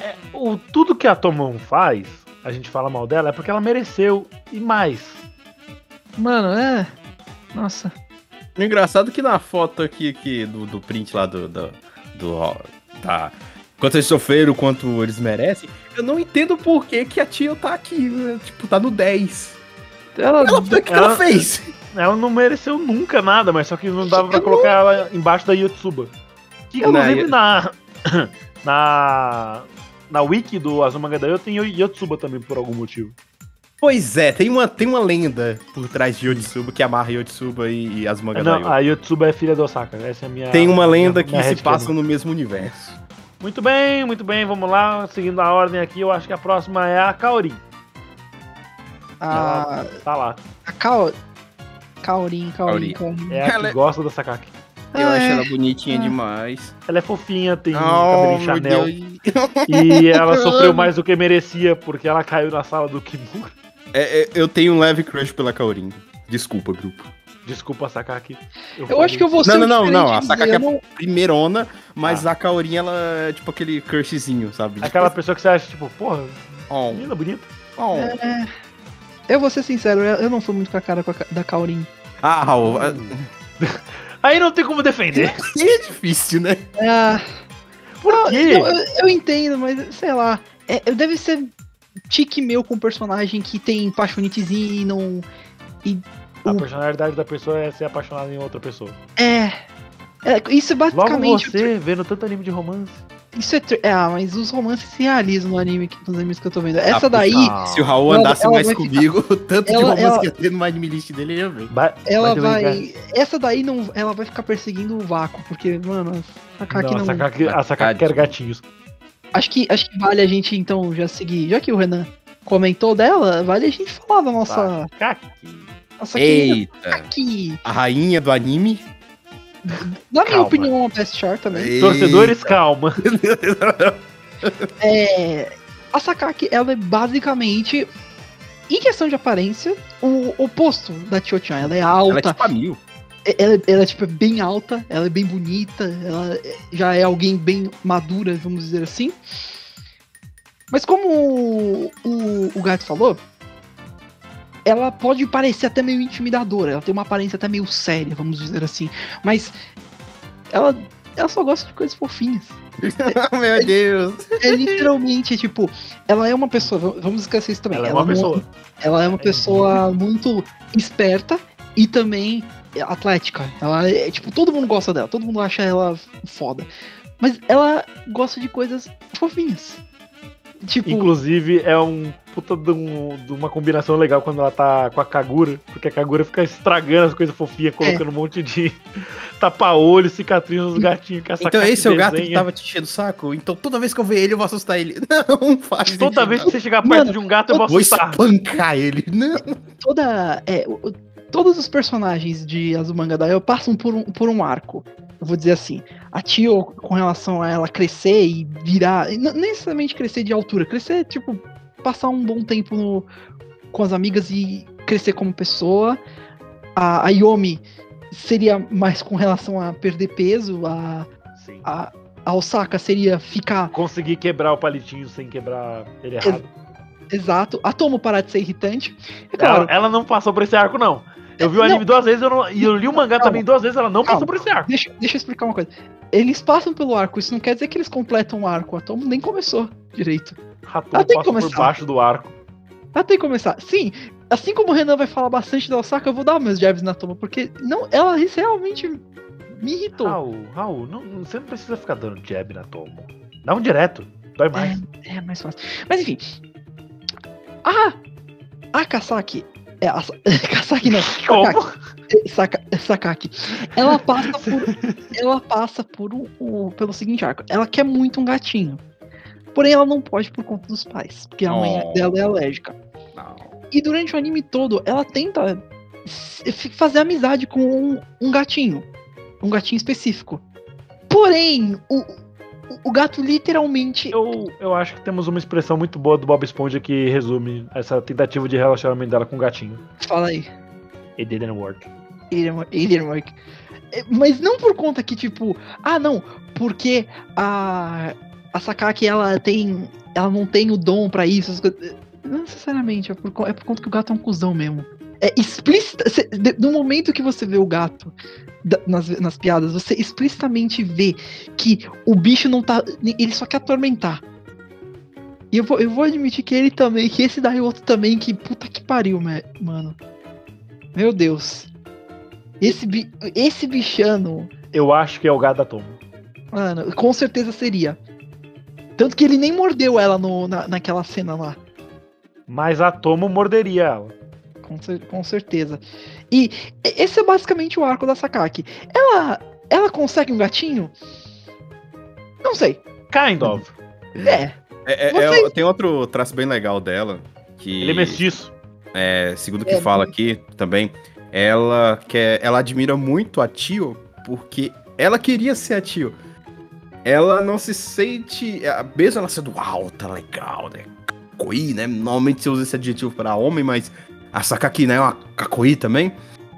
A: É, o, tudo que a Tomon faz, a gente fala mal dela, é porque ela mereceu e mais.
C: Mano, é. Nossa.
B: O engraçado é que na foto aqui, aqui do, do print lá do. do, do tá. Quanto eles sofreram, quanto eles merecem, eu não entendo por que, que a tia tá aqui, né? Tipo, tá no 10.
C: Ela,
B: Ela, o que que ela
A: ela-
B: fez?
A: Ela não mereceu nunca nada, mas só que não dava pra colocar ela embaixo da Yotsuba. Que inclusive na. Na. Na wiki do Azumanga Daioh tem Yotsuba também por algum motivo.
B: Pois é, tem uma, tem uma lenda por trás de Yotsuba que amarra Yotsuba e, e da
A: Não, a Yotsuba é filha do Osaka. Essa é a minha.
B: Tem uma lenda
A: minha-
B: que
A: minha
B: se passa no mesmo universo.
A: Muito bem, muito bem, vamos lá. Seguindo a ordem aqui, eu acho que a próxima é a Kaori.
C: a,
A: Tá lá.
C: a Kao, Kaorin, Kaorin,
B: Kaorin.
C: Kaorin.
A: É a
B: Ela
A: que
B: é-
A: gosta da Sakaki.
B: Eu
C: Ah,
B: acho
C: é.
B: ela bonitinha
C: Ah.
B: demais.
A: Ela é fofinha, tem
B: Oh,
A: cabelinho
B: meu
A: Chanel.
B: Deus.
A: E ela sofreu mais do que merecia, porque ela caiu na sala do Kimura.
B: É, é, eu tenho um leve crush pela Kaurin. Desculpa, grupo.
A: Desculpa, Sakaki.
C: Eu acho que eu vou ser
B: Não, não, não, a Sakaki é
C: eu não-
B: primeirona, mas
A: Ah.
B: a Kaurin, ela é tipo aquele crushzinho, sabe?
A: Aquela pessoa que você acha, tipo, porra,
B: Oh,
A: menina bonita.
B: oh.
C: Eu vou ser sincero, eu não fui muito com a cara da Kaurin.
B: Ah, Raul,
A: Aí não tem como defender.
B: é difícil, né?
C: Ah,
A: Por
C: não,
A: quê?
C: não, eu, eu entendo, mas sei lá. É, deve ser tique meu com um personagem que tem paixonitezinho e não.
A: A personalidade da pessoa é ser apaixonada em outra pessoa.
C: É. é, isso é
A: Logo
C: basicamente.
A: você, vendo tanto anime de romance.
C: Isso é. tr- É, ah, mas os romances se realizam no anime, que- nos animes que eu tô vendo. Essa
B: Ah,
C: daí,
B: Se o Raul
C: Ela-
B: andasse
C: ela
B: mais comigo, tanto de
C: Ela-
B: romance
C: ela-
B: que ia ter no anime list dele, ele ia ver.
A: Vai,
C: ela vai. Essa daí não. Ela vai ficar perseguindo o vácuo, porque, mano, a Sakaki
A: Não,
C: não.
A: a Sakaki, a Sakaki quer gatinhos.
C: Acho que, acho que vale a gente então já seguir. Já que o Renan comentou dela, vale a gente falar da nossa.
A: Sakaki.
C: nossa
B: Eita,
C: Sakaki.
B: a rainha do anime.
C: Na minha
A: Calma.
C: opinião, é uma best chart também.
A: Torcedores, calma.
C: É, a Sakaki, ela é basicamente, em questão de aparência, o oposto da Tio-chan. Ela é
B: Ela é
C: alta,
B: tipo a Mil.
C: ela, ela é tipo é bem alta, ela é bem bonita, ela é- já é alguém bem madura, vamos dizer assim. Mas como o, o, o Gato falou, ela pode parecer até meio intimidadora, ela tem uma aparência até meio séria, vamos dizer assim. Mas ela, ela só gosta de coisas fofinhas.
B: Meu Deus.
C: É literalmente, tipo, ela é uma pessoa, vamos esquecer isso também.
A: Ela é uma
C: não-
A: pessoa.
C: ela é uma pessoa muito esperta e também atlética. Ela é, tipo, todo mundo gosta dela, todo mundo acha ela foda. Mas ela gosta de coisas fofinhas. Tipo,
A: Inclusive, é um puta de, um- de uma combinação legal quando ela tá com a Kagura, porque a Kagura fica estragando as coisas fofinhas,
C: É.
A: colocando um monte de tapa-olho, cicatriz nos gatinhos. Que a
B: Então esse é o gato que tava te enchendo o saco? Então toda vez que eu ver ele, eu vou assustar ele. Não, faz
A: Toda
B: isso,
A: vez que você chegar perto
C: Mano,
A: de um gato, eu vou
B: Vou
A: assustar.
B: espancar ele. Não.
C: toda. É, todos os personagens de Azumanga Daioh passam por um, por um arco. Eu vou dizer assim. A Tio, com relação a ela crescer e virar. Não nem necessariamente crescer de altura, crescer, tipo, passar um bom tempo no- com as amigas e crescer como pessoa. A, a Yomi seria mais com relação a perder peso. A,
A: Sim.
C: a, a Osaka seria ficar
A: Conseguir quebrar o palitinho sem quebrar ele errado.
C: Exato. A Tomo parar de ser irritante. É
A: Ela,
C: claro,
A: ela não passou por esse arco, não. Eu vi o
C: Não.
A: anime duas vezes eu não- e eu li o mangá
C: Calma.
A: também duas vezes, ela não
C: Calma.
A: passou por esse arco.
C: deixa, deixa eu explicar uma coisa. Eles passam pelo arco, isso não quer dizer que eles completam o arco. A Tomo nem começou direito.
A: Raton
C: Ela tem que
A: passou por
C: começar.
A: baixo do arco.
C: Até que começar. Sim, assim como o Renan vai falar bastante da Osaka, eu vou dar meus jabs na Tomo, porque não, ela realmente me irritou.
A: Raul, Raul, não- não- você não precisa ficar dando jab na Tomo. Dá um direto. Dói mais.
C: É, é mais fácil. Mas enfim. A. A Kasaki. É, a, Sa- Kasaki não.
A: Como?
C: Saka, Sakaki. Ela passa por. ela passa por um, um- pelo seguinte arco. Ela quer muito um gatinho. Porém, ela não pode por conta dos pais. Porque a mãe
B: Oh.
C: dela é alérgica.
B: Não.
C: E durante o anime todo, ela tenta fazer amizade com um, um gatinho. Um gatinho específico. Porém, o, o- gato literalmente.
A: Eu, eu acho que temos uma expressão muito boa do Bob Esponja que resume essa tentativa de relacionamento dela com o gatinho.
C: Fala aí.
A: It didn't work.
C: Alien, Alien Work. É, Mas não por conta que, tipo, ah, não, porque a, a Sakaki ela tem. Ela não tem o dom pra isso. essas coisas. Não necessariamente, é por, é por conta que o gato é um cuzão mesmo. É explícita. cê- No momento que você vê o gato da- nas, nas piadas, você explicitamente vê que o bicho não tá. Ele só quer atormentar. E eu vou, eu vou admitir que ele também, que esse daí outro também, que puta que pariu, mano. Meu Deus. Esse, bi- esse bichano,
A: Eu acho que é o gato da Tomo.
C: mano, com certeza seria. Tanto que ele nem mordeu ela no, na, naquela cena lá.
A: Mas a Tomo morderia ela.
C: Com, cer- com certeza. E esse é basicamente o arco da Sakaki. Ela, ela consegue um gatinho? Não sei.
A: Kind of.
C: É.
B: É, é-
C: Vocês-
B: é- tem outro traço bem legal dela. Que,
A: Ele é mestiço.
B: é, segundo o que
C: É,
B: fala aqui também, ela quer, ela admira muito a Tio porque ela queria ser a Tio. Ela não se sente, mesmo ela sendo alta, legal, né? Kakoi, né? Normalmente você usa esse adjetivo para homem, mas a Sakaki, né, é uma Kakoi também.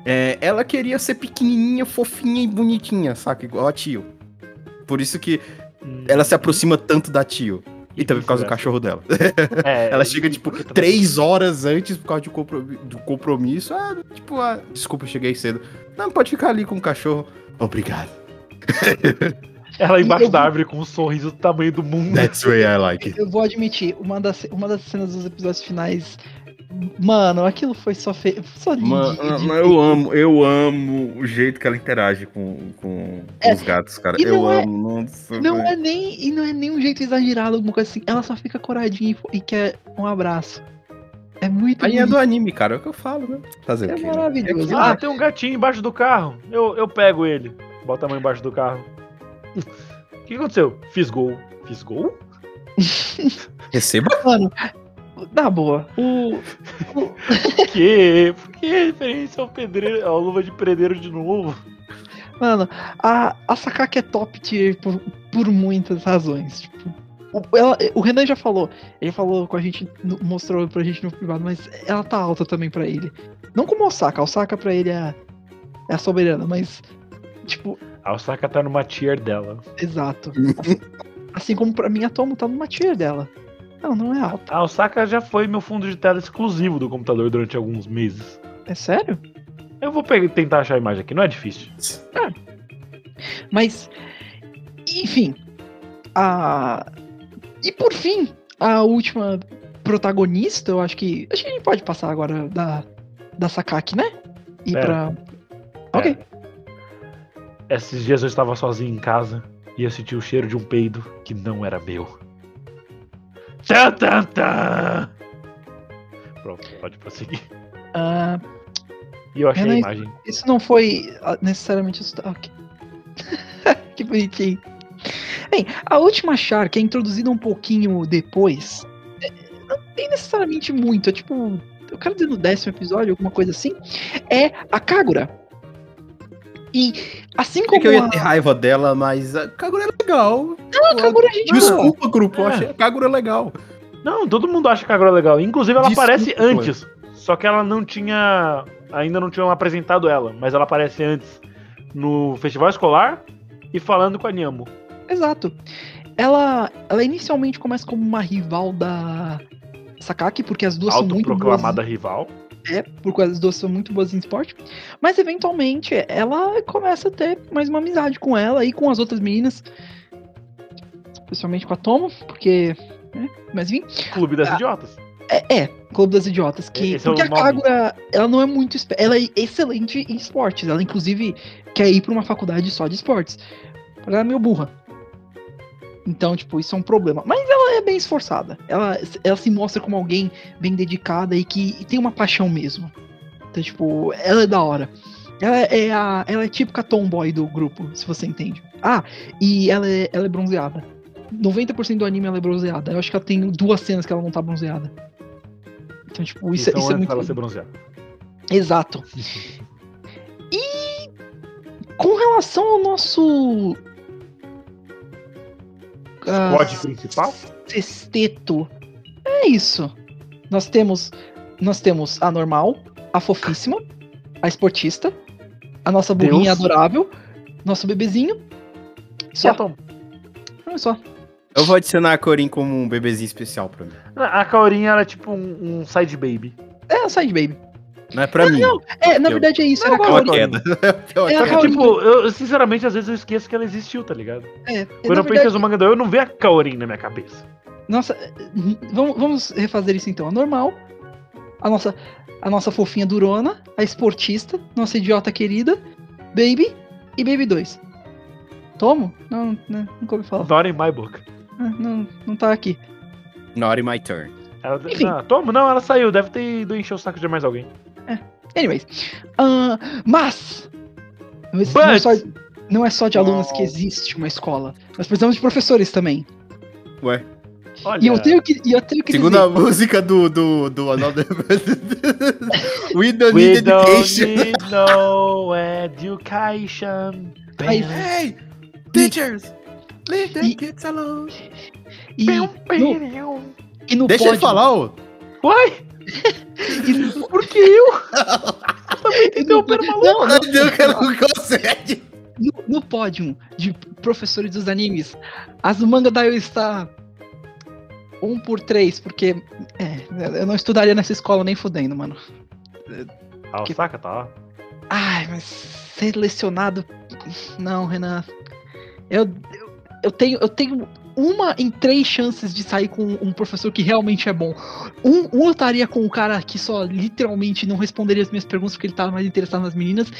B: É, ela queria ser pequenininha, fofinha e bonitinha, saca? Igual a Tio. Por isso que ela se aproxima tanto da Tio. E também por causa do cachorro dela.
A: É,
B: Ela chega, tipo,
A: também-
B: três horas antes por causa de compro- do compromisso. Ah, tipo, ah, desculpa, eu cheguei cedo. Não, pode ficar ali com o cachorro. Obrigado.
A: Ela embaixo
C: Eu
A: da árvore com um sorriso do tamanho do mundo.
B: That's the way I like it.
C: Eu vou admitir, uma das, uma das cenas dos episódios finais. Mano, aquilo foi só feio. Só de-
B: Mano,
C: de- de-
B: eu amo, eu amo o jeito que ela interage com, com
C: É,
B: os gatos, cara. Eu
C: não é-
B: amo. Nossa,
C: Não é nem. E não é nem um jeito exagerado, alguma coisa assim. Ela só fica coradinha e e quer um abraço. É muito
B: Aí é
C: bonito.
B: do anime, cara, é o que eu falo, né? Fazer
C: É
B: o quê? né?
C: maravilhoso.
A: Ah,
C: Ah,
A: tem um gatinho embaixo do carro. Eu, eu pego ele. Bota a mão embaixo do carro. O que aconteceu? Fiz gol. Fiz gol?
B: Receba.
C: Mano, na boa. O. o-
A: Por quê? Por que referência ao pedreiro, ao luva de pedreiro de novo?
C: mano, a, a Sakaki é top tier por, por muitas razões. Tipo, o, ela- o Renan já falou. Ele falou com a gente, mostrou pra gente no privado, mas ela tá alta também pra ele. Não como o Osaka. A Osaka pra ele é, é a soberana, mas. Tipo,
A: A Osaka tá numa tier dela.
C: exato. Assim como pra mim a Tomo tá numa tier dela. Não, não é alta.
A: A Osaka já foi meu fundo de tela exclusivo do computador durante alguns meses.
C: É sério?
A: Eu vou pegar, tentar achar a imagem aqui, não é difícil.
C: Mas, enfim, a e por fim, a última protagonista, eu acho que acho que a gente pode passar agora da da Sakaki, né? E
A: Pera.
C: pra Ok.
A: Esses dias eu estava sozinho em casa e eu senti o cheiro de um peido que não era meu. Tã, tã, tã. Pronto, pode prosseguir.
C: ah,
A: E eu achei a
C: Renan,
A: imagem.
C: isso não foi ah, necessariamente assustador. Ok. que bonitinho. Bem, a última char que é introduzida um pouquinho depois, é, não tem necessariamente muito, é tipo, eu quero dizer no décimo episódio, alguma coisa assim, é a Kagura. E assim
B: É
C: como
B: que eu ia ter raiva dela, mas a Kagura é legal.
C: Não, a Kagura a gente
B: Desculpa, grupo, eu
A: É.
B: achei a Kagura legal.
A: Não, todo mundo acha que a Agora é legal. Inclusive, ela
B: Desculpa,
A: aparece antes. Só que ela não tinha. Ainda não tinham apresentado ela. Mas ela aparece antes no festival escolar e falando com a Nyamo.
C: Exato. Ela, ela inicialmente começa como uma rival da Sakaki, porque as duas são muito boas.
A: Autoproclamada
C: É, porque as duas são muito boas em esporte. Mas eventualmente ela começa a ter mais uma amizade com ela e com as outras meninas. Especialmente com a Tomo, porque. né, Mas enfim.
A: Clube das
C: Ah,
A: idiotas.
C: É, é, Clube das Idiotas. Que,
A: Esse é
C: porque a
A: nome.
C: Kagura, ela não é muito. Ela é excelente em esportes. Ela, inclusive, quer ir pra uma faculdade só de esportes. Ela é meio burra. Então, tipo, isso é um problema. Mas ela é bem esforçada. Ela, ela se mostra como alguém bem dedicada e que e tem uma paixão mesmo. Então, tipo, ela é da hora. Ela é a. Ela é típica tomboy do grupo, se você entende. Ah, e ela é, ela é bronzeada. 90% do anime ela é bronzeada. Eu acho que ela tem duas cenas que ela não tá bronzeada. Então, tipo, isso,
A: então
C: isso é
A: antes
C: muito.
A: ela ser bronzeada.
C: Exato. E com relação ao nosso.
A: Pode principal?
C: sexteto. É isso. Nós temos. Nós temos a normal, a fofíssima, a esportista, a nossa burrinha
A: Deus.
C: adorável, nosso bebezinho. Só.
A: a Tom?
C: Olha só.
B: Eu vou adicionar a Corin como um bebezinho especial pra mim.
A: A Kaorinha era tipo um, um side baby.
C: É a Side Baby.
B: Não é pra mim.
C: Não, é, na
B: Eu-
C: verdade é isso.
A: Não,
C: Era a
A: não,
B: É uma
C: Kaorin.
B: queda. É
C: É a
A: Só
B: queda.
A: que,
C: Kaorin.
A: tipo, eu, sinceramente, às vezes eu esqueço que ela existiu, tá ligado?
C: É,
A: Quando
C: na
A: eu penso
C: verdade-
A: em manga eu não vejo a Kaorin na minha cabeça.
C: Nossa, vamos, vamos refazer isso então. A normal, a nossa, a nossa fofinha durona, a esportista, nossa idiota querida, Baby e Baby 2. Tomo? Não, não nunca ouvi falar.
A: Not in my book.
C: Ah, Não, não tá aqui.
B: Not in my turn.
A: Ela,
C: Enfim.
A: não, toma, não, ela saiu, deve ter ido encher o saco de mais alguém.
C: Anyways. ah, mas. mas não, é
A: But-
C: só, não é só de alunos que existe uma escola. Nós precisamos de professores também.
B: Ué.
A: Olha,
C: E eu tenho que, e eu tenho que
B: Segundo
C: dizer.
B: a música do, do, do Another... We don't
A: We
B: need
A: don't
B: education.
A: need no education.
C: Mas-
B: Hey, teachers, leave the
C: E-
B: kids alone.
C: E, no, e no
B: Deixa ele
C: pódio-
B: falar, ô.
A: Uai,
C: e no-
A: por que eu?
C: e no- não,
B: Não, não, que não consegue.
C: No, no pódio de professores dos animes, Azumanga Daioh está 1 por 3, porque é, eu não estudaria nessa escola nem fudendo, mano.
A: Ah, o
C: Que-
A: Saka tá lá.
C: Ai, mas ser lecionado. Não, Renan. Eu, eu, eu tenho, eu tenho uma em três chances de sair com um professor que realmente é bom. Um, um eu estaria com o cara que só literalmente não responderia as minhas perguntas porque ele tava mais interessado nas meninas.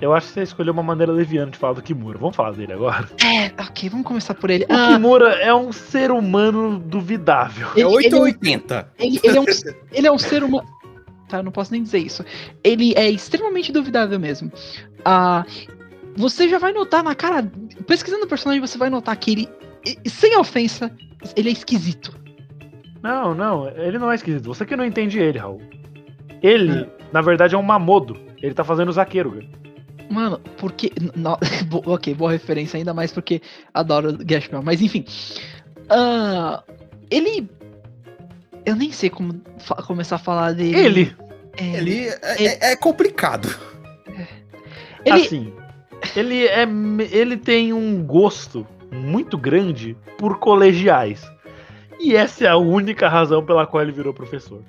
A: Eu acho que você escolheu uma maneira leviana de falar do Kimura. Vamos falar dele agora.
C: É, ok, vamos começar por ele.
A: O
C: Ah,
A: Kimura é um ser humano duvidável.
B: É
C: ele-
B: 8
C: ele-
B: ou 80.
C: Ele, ele é um, ele é um ser humano. Tá, eu não posso nem dizer isso. Ele é extremamente duvidável mesmo. Ah, você já vai notar na cara. Pesquisando o personagem, você vai notar que ele. Sem ofensa, ele é esquisito.
A: Não, não, ele não é esquisito. Você que não entende ele, Raul. Ele, na verdade, é um mamodo. Ele tá fazendo o zaqueiro, cara.
C: Mano, porque. no- bo- ok, boa referência, ainda mais porque adoro Gashmiel. Mas enfim. Ah, ele. Eu nem sei como fa- começar a falar dele.
A: Ele,
C: É,
B: Ele é, é- é complicado.
C: ele-
A: assim, ele é. Ele tem um gosto muito grande por colegiais. E essa é a única razão pela qual ele virou professor.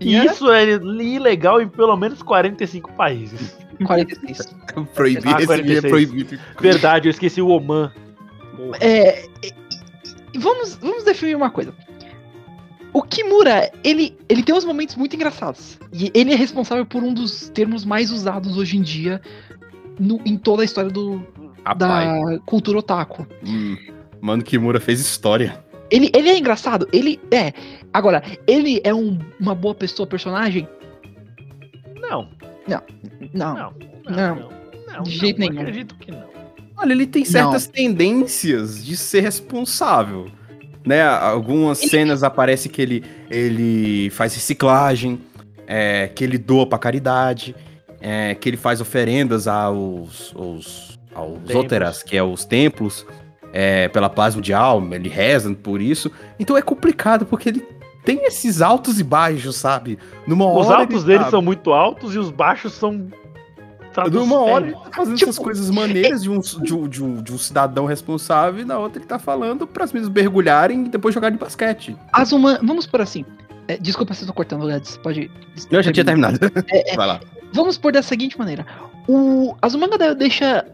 A: E
C: é
A: isso é ilegal em pelo menos 45 países.
C: 46.
B: Proibido,
A: Ah,
B: esse vídeo é
A: 46.
B: proibido.
A: Verdade, eu esqueci o Oman.
C: É, vamos, vamos definir uma coisa. O Kimura, ele, ele tem uns momentos muito engraçados. E ele é responsável por um dos termos mais usados hoje em dia no- em toda a história do, Da cultura otaku.
B: hum, Mano Kimura fez história.
C: Ele, ele é engraçado, ele é. Agora, ele é um- uma boa pessoa, personagem?
A: Não,
C: Não.
A: não,
C: Não.
A: não, não, não,
C: de jeito
A: não,
C: nenhum.
A: Acredito que não.
B: Olha, ele tem certas tendências de ser responsável. Né? Algumas
C: Ele-
B: cenas aparece que ele, ele faz reciclagem, é, que ele doa pra caridade, é, que ele faz oferendas aos, aos, aos
A: Templos.
B: óteras, que é os templos, é, pela paz mundial, ele reza por isso. Então é complicado, porque ele tem esses altos e baixos, sabe? Numa
A: Os
B: hora
A: altos
B: ele
A: dele
B: tá-
A: são muito altos e os baixos são.
B: Numa hora ele tá fazendo
C: Tipo,
B: essas coisas maneiras de um, de, um, de, um, de um cidadão responsável, e na outra ele tá falando pras meninas mergulharem e depois jogar de basquete.
C: Azuma, vamos por assim. É, desculpa se eu tô cortando, Gads. Pode.
B: Eu já tinha terminado.
C: É, é,
B: Vai lá.
C: Vamos por da seguinte maneira. O Azumanga deixa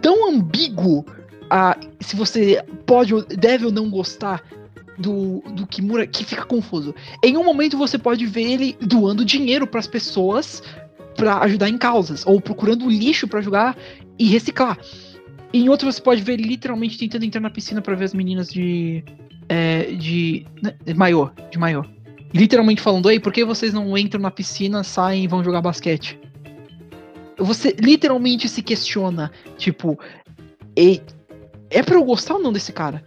C: tão ambíguo a, se você pode deve ou não gostar do, do Kimura que fica confuso. Em um momento você pode ver ele doando dinheiro pras pessoas pra ajudar em causas, ou procurando lixo pra jogar e reciclar. Em outro você pode ver ele literalmente tentando entrar na piscina pra ver as meninas de. É, de. né, de maiô. De maiô. Literalmente falando, ei, por que vocês não entram na piscina, saem e vão jogar basquete? Você literalmente se questiona, tipo, "Ei, é pra eu gostar ou não desse cara?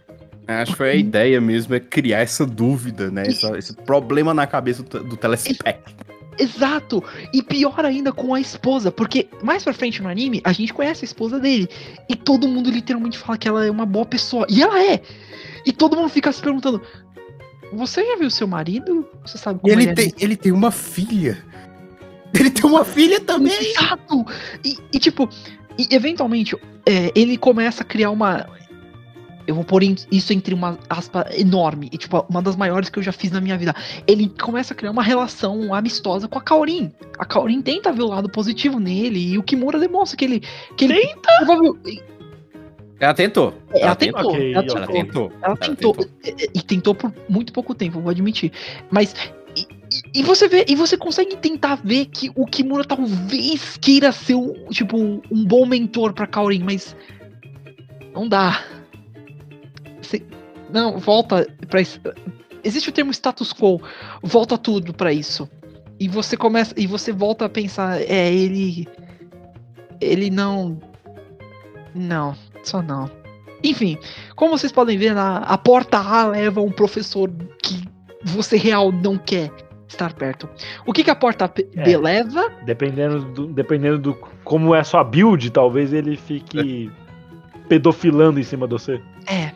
B: Acho que foi a ideia mesmo, é criar essa dúvida, né? Essa- esse problema na cabeça do, do telespec.
C: Exato! E pior ainda com a esposa, porque mais pra frente no anime, a gente conhece a esposa dele. E todo mundo literalmente fala que ela é uma boa pessoa. E ela é! E todo mundo fica se perguntando: Você já viu seu marido? Você sabe como
B: Ele
C: ele é
B: tem, ele tem uma filha. Ele tem uma filha também.
C: Exato! E, e, tipo, e, eventualmente, é, ele começa a criar uma. Eu vou pôr isso entre uma aspa enorme, e tipo, uma das maiores que eu já fiz na minha vida. Ele começa a criar uma relação amistosa com a Kaorin. A Kaorin tenta ver o lado positivo nele, e o Kimura demonstra que ele. Que ele provável-
B: Ela tentou.
C: ela tentou,
A: Ok,
C: ela
A: ok.
B: Ela
C: tentou.
B: tentou.
C: Ela tentou, E, e- e tentou por muito pouco tempo, vou admitir. Mas. E, você vê, e você consegue tentar ver que o Kimura talvez queira ser um, tipo, um bom mentor pra Kaorin, mas. Não dá. Você- não, volta isso. Existe o termo status quo. Volta tudo pra isso. E você começa. E você volta a pensar, é, ele. Ele não. Não, só não. Enfim, como vocês podem ver, na, a porta A leva um professor que você real não quer estar perto. O que, que a porta B
A: É.
C: leva?
A: Dependendo do, dependendo do como é a sua build, talvez ele fique pedofilando em cima de você.
C: É,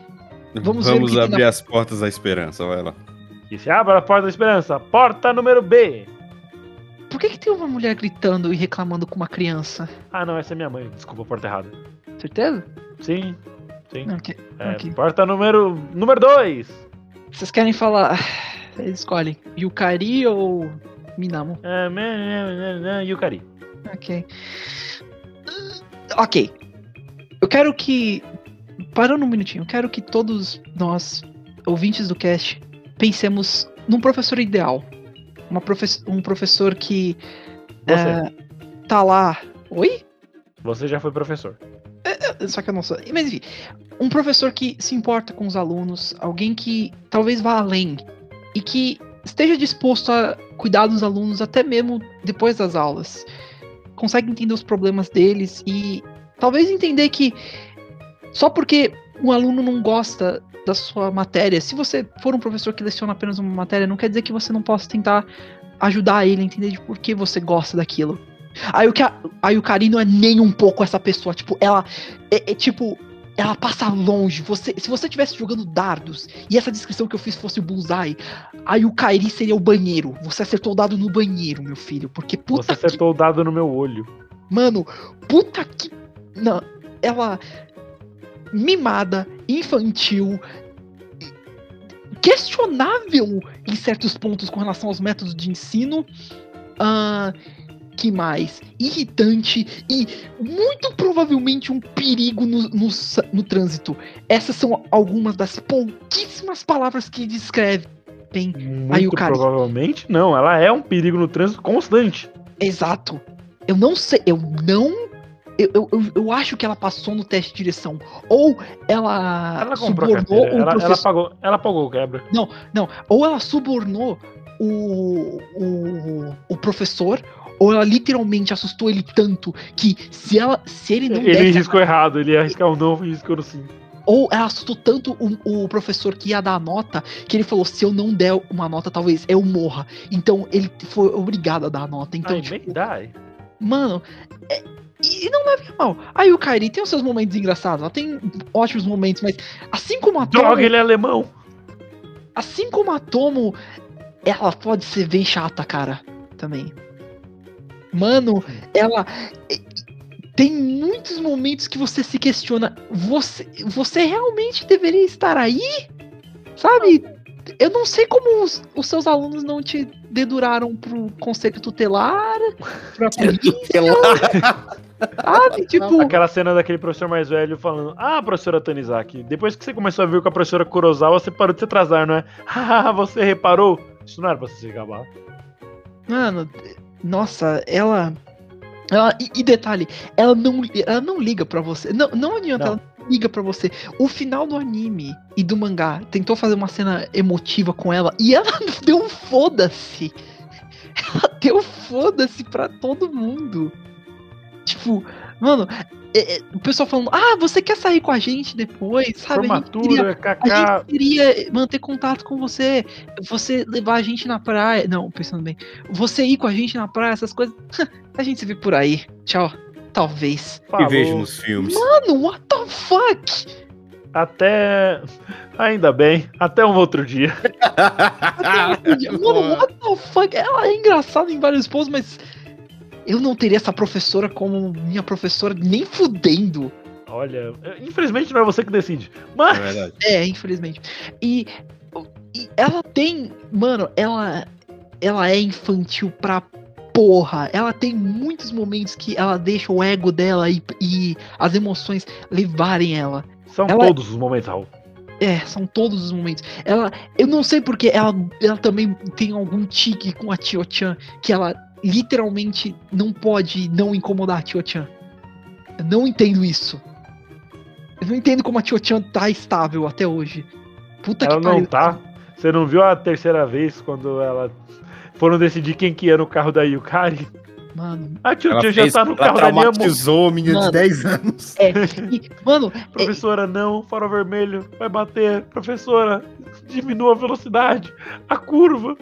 C: Vamos
B: Vamos
C: que
B: abrir
C: na-
B: as portas da esperança, vai lá.
A: E se abre a porta da esperança. Porta número B.
C: por que, que tem uma mulher gritando e reclamando com uma criança?
A: Ah, não, essa é minha mãe. Desculpa, porta errada.
C: Certeza?
A: Sim, sim.
C: Ok.
A: É,
C: ok.
A: Porta número número 2.
C: Vocês querem falar. Eles escolhem Yukari ou Minamo?
A: É, né, né, né, Yukari.
C: Ok. Ok. Eu quero que. Parando um minutinho, eu quero que todos nós, ouvintes do cast, pensemos num professor ideal. Uma profe- um professor que
A: Você.
C: é, tá lá. Oi?
A: Você já foi professor.
C: Só que eu não sou. Mas enfim, um professor que se importa com os alunos, alguém que talvez vá além e que esteja disposto a cuidar dos alunos até mesmo depois das aulas. Consegue entender os problemas deles e talvez entender que só porque um aluno não gosta da sua matéria, se você for um professor que leciona apenas uma matéria, não quer dizer que você não possa tentar ajudar ele a entender de por que você gosta daquilo. A, Yuka, a Yukari não é nem um pouco essa pessoa. Tipo, ela é, é tipo. Ela passa longe. Você, se você estivesse jogando dardos e essa descrição que eu fiz fosse o Bullseye, a Yukari seria o banheiro. Você acertou o dado no banheiro, meu filho. Porque puta
A: Você
C: que.
A: acertou o dado no meu olho.
C: Mano, puta que. Não, ela. Mimada, infantil. Questionável em certos pontos com relação aos métodos de ensino. Ah, que mais? Irritante e muito provavelmente um perigo no, no, no trânsito. Essas são algumas das pouquíssimas palavras que descrevem.
A: Muito
C: Yukari.
A: provavelmente não. Ela é um perigo no trânsito constante.
C: Exato. Eu não sei, eu não. Eu, eu, eu, acho que ela passou no teste de direção. Ou ela,
A: Ela
C: subornou o
A: Ela, ela
C: professor.
A: pagou, ela pagou o quebra.
C: Não, ou ela subornou o, o, o professor, ou ela literalmente assustou ele tanto que se ela se ele não
A: Ele
C: desse,
A: riscou errado. Ele ia arriscar o não e riscou sim.
C: ou ela assustou tanto o, o professor que ia dar a nota que ele falou se eu não der uma nota talvez eu morra. Então ele foi obrigado a dar a nota. Então
A: Ai,
C: tipo. Mano, é- e não leve mal. Aí o Kairi tem os seus momentos engraçados, ela tem ótimos momentos, mas assim como a Tomo,
A: Droga, ele é alemão.
C: assim como a Tomo, ela pode ser bem chata, cara, também. Mano, ela tem muitos momentos que você se questiona, você, você realmente deveria estar aí? Sabe? Eu não sei como os, os seus alunos não te deduraram pro conselho tutelar, pra polícia, sabe? Tipo,
A: Aquela cena daquele professor mais velho falando: Ah, professora Tanizaki, depois que você começou a vir com a professora Kurosawa, você parou de se atrasar, não é? Ah, você reparou? Isso não era pra você se gabar.
C: mano, nossa, ela. ela e, e detalhe, ela não, ela não liga pra você. Não, não adianta,
A: Não.
C: ela não liga pra você. O final do anime e do mangá tentou fazer uma cena emotiva com ela e ela deu um foda-se. Ela deu foda-se pra todo mundo. Tipo, mano, é- é, o pessoal falando, ah, você quer sair com a gente depois, sabe? A gente queria-
A: Formatura,
C: a gente queria manter contato com você, você levar a gente na praia. Não, pensando bem. Você ir com a gente na praia, essas coisas. a gente se vê por aí. Tchau. Talvez.
B: E
A: Falou.
B: vejo nos filmes.
C: Mano, what the fuck?
A: Até. Ainda bem, até um outro dia.
C: Mano, what the fuck? Ela é engraçada em vários pontos, mas. Eu não teria essa professora como minha professora nem fudendo.
A: Olha, infelizmente não é você que decide.
B: É
A: Mas.
B: verdade.
C: É, infelizmente. E, e ela tem. Mano, ela. Ela é infantil pra porra. Ela tem muitos momentos que ela deixa o ego dela e, e as emoções levarem ela.
A: São
C: Ela-
A: todos os momentos, Raul.
C: É, são todos os momentos. Ela. Eu não sei porque ela, ela também tem algum tique com a Tio-chan que ela literalmente não pode não incomodar a Tio-chan. Eu não entendo isso. Eu não entendo como a Tio-chan tá estável até hoje. Puta
A: Ela
C: que
A: não
C: pariu.
A: tá. Você não viu a terceira vez quando ela foram decidir quem que ia no carro da Yukari?
C: Mano,
A: A tio
B: Ela,
A: já tá no
B: ela
A: carro da Nemo.
B: traumatizou a menina
C: Mano.
B: de 10 anos.
C: é. e, mano,
A: Professora, não, farol vermelho, vai bater. Professora, diminua a velocidade, a curva.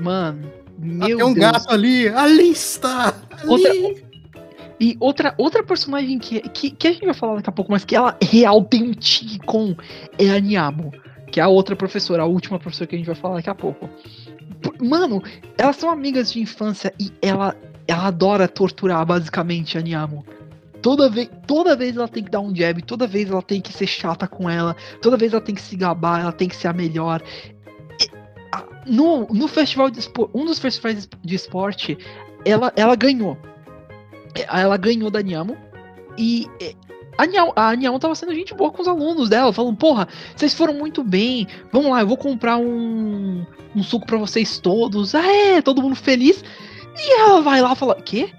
C: mano, meu
B: Tem um
C: Deus.
B: gato ali, ali está.
C: Outra-
B: Ali.
C: E outra, outra personagem que, que, que a gente vai falar daqui a pouco, mas que ela real tem um tique com é a Niamo. Que é a outra professora, a última professora que a gente vai falar daqui a pouco. Mano, elas são amigas de infância e ela, ela adora torturar basicamente a Niamo. Toda vez, toda vez ela tem que dar um jab, toda vez ela tem que ser chata com ela, toda vez ela tem que se gabar, ela tem que ser a melhor. No, no festival de esporte, um dos festivais de esporte, ela, ela ganhou. É, Ela ganhou da Niamo e é, a Niamo, a Niamo tava sendo gente boa com os alunos dela, falando, porra, vocês foram muito bem, vamos lá, eu vou comprar um, um suco pra vocês todos. Ah, é, todo mundo feliz. E ela vai lá e fala, quê?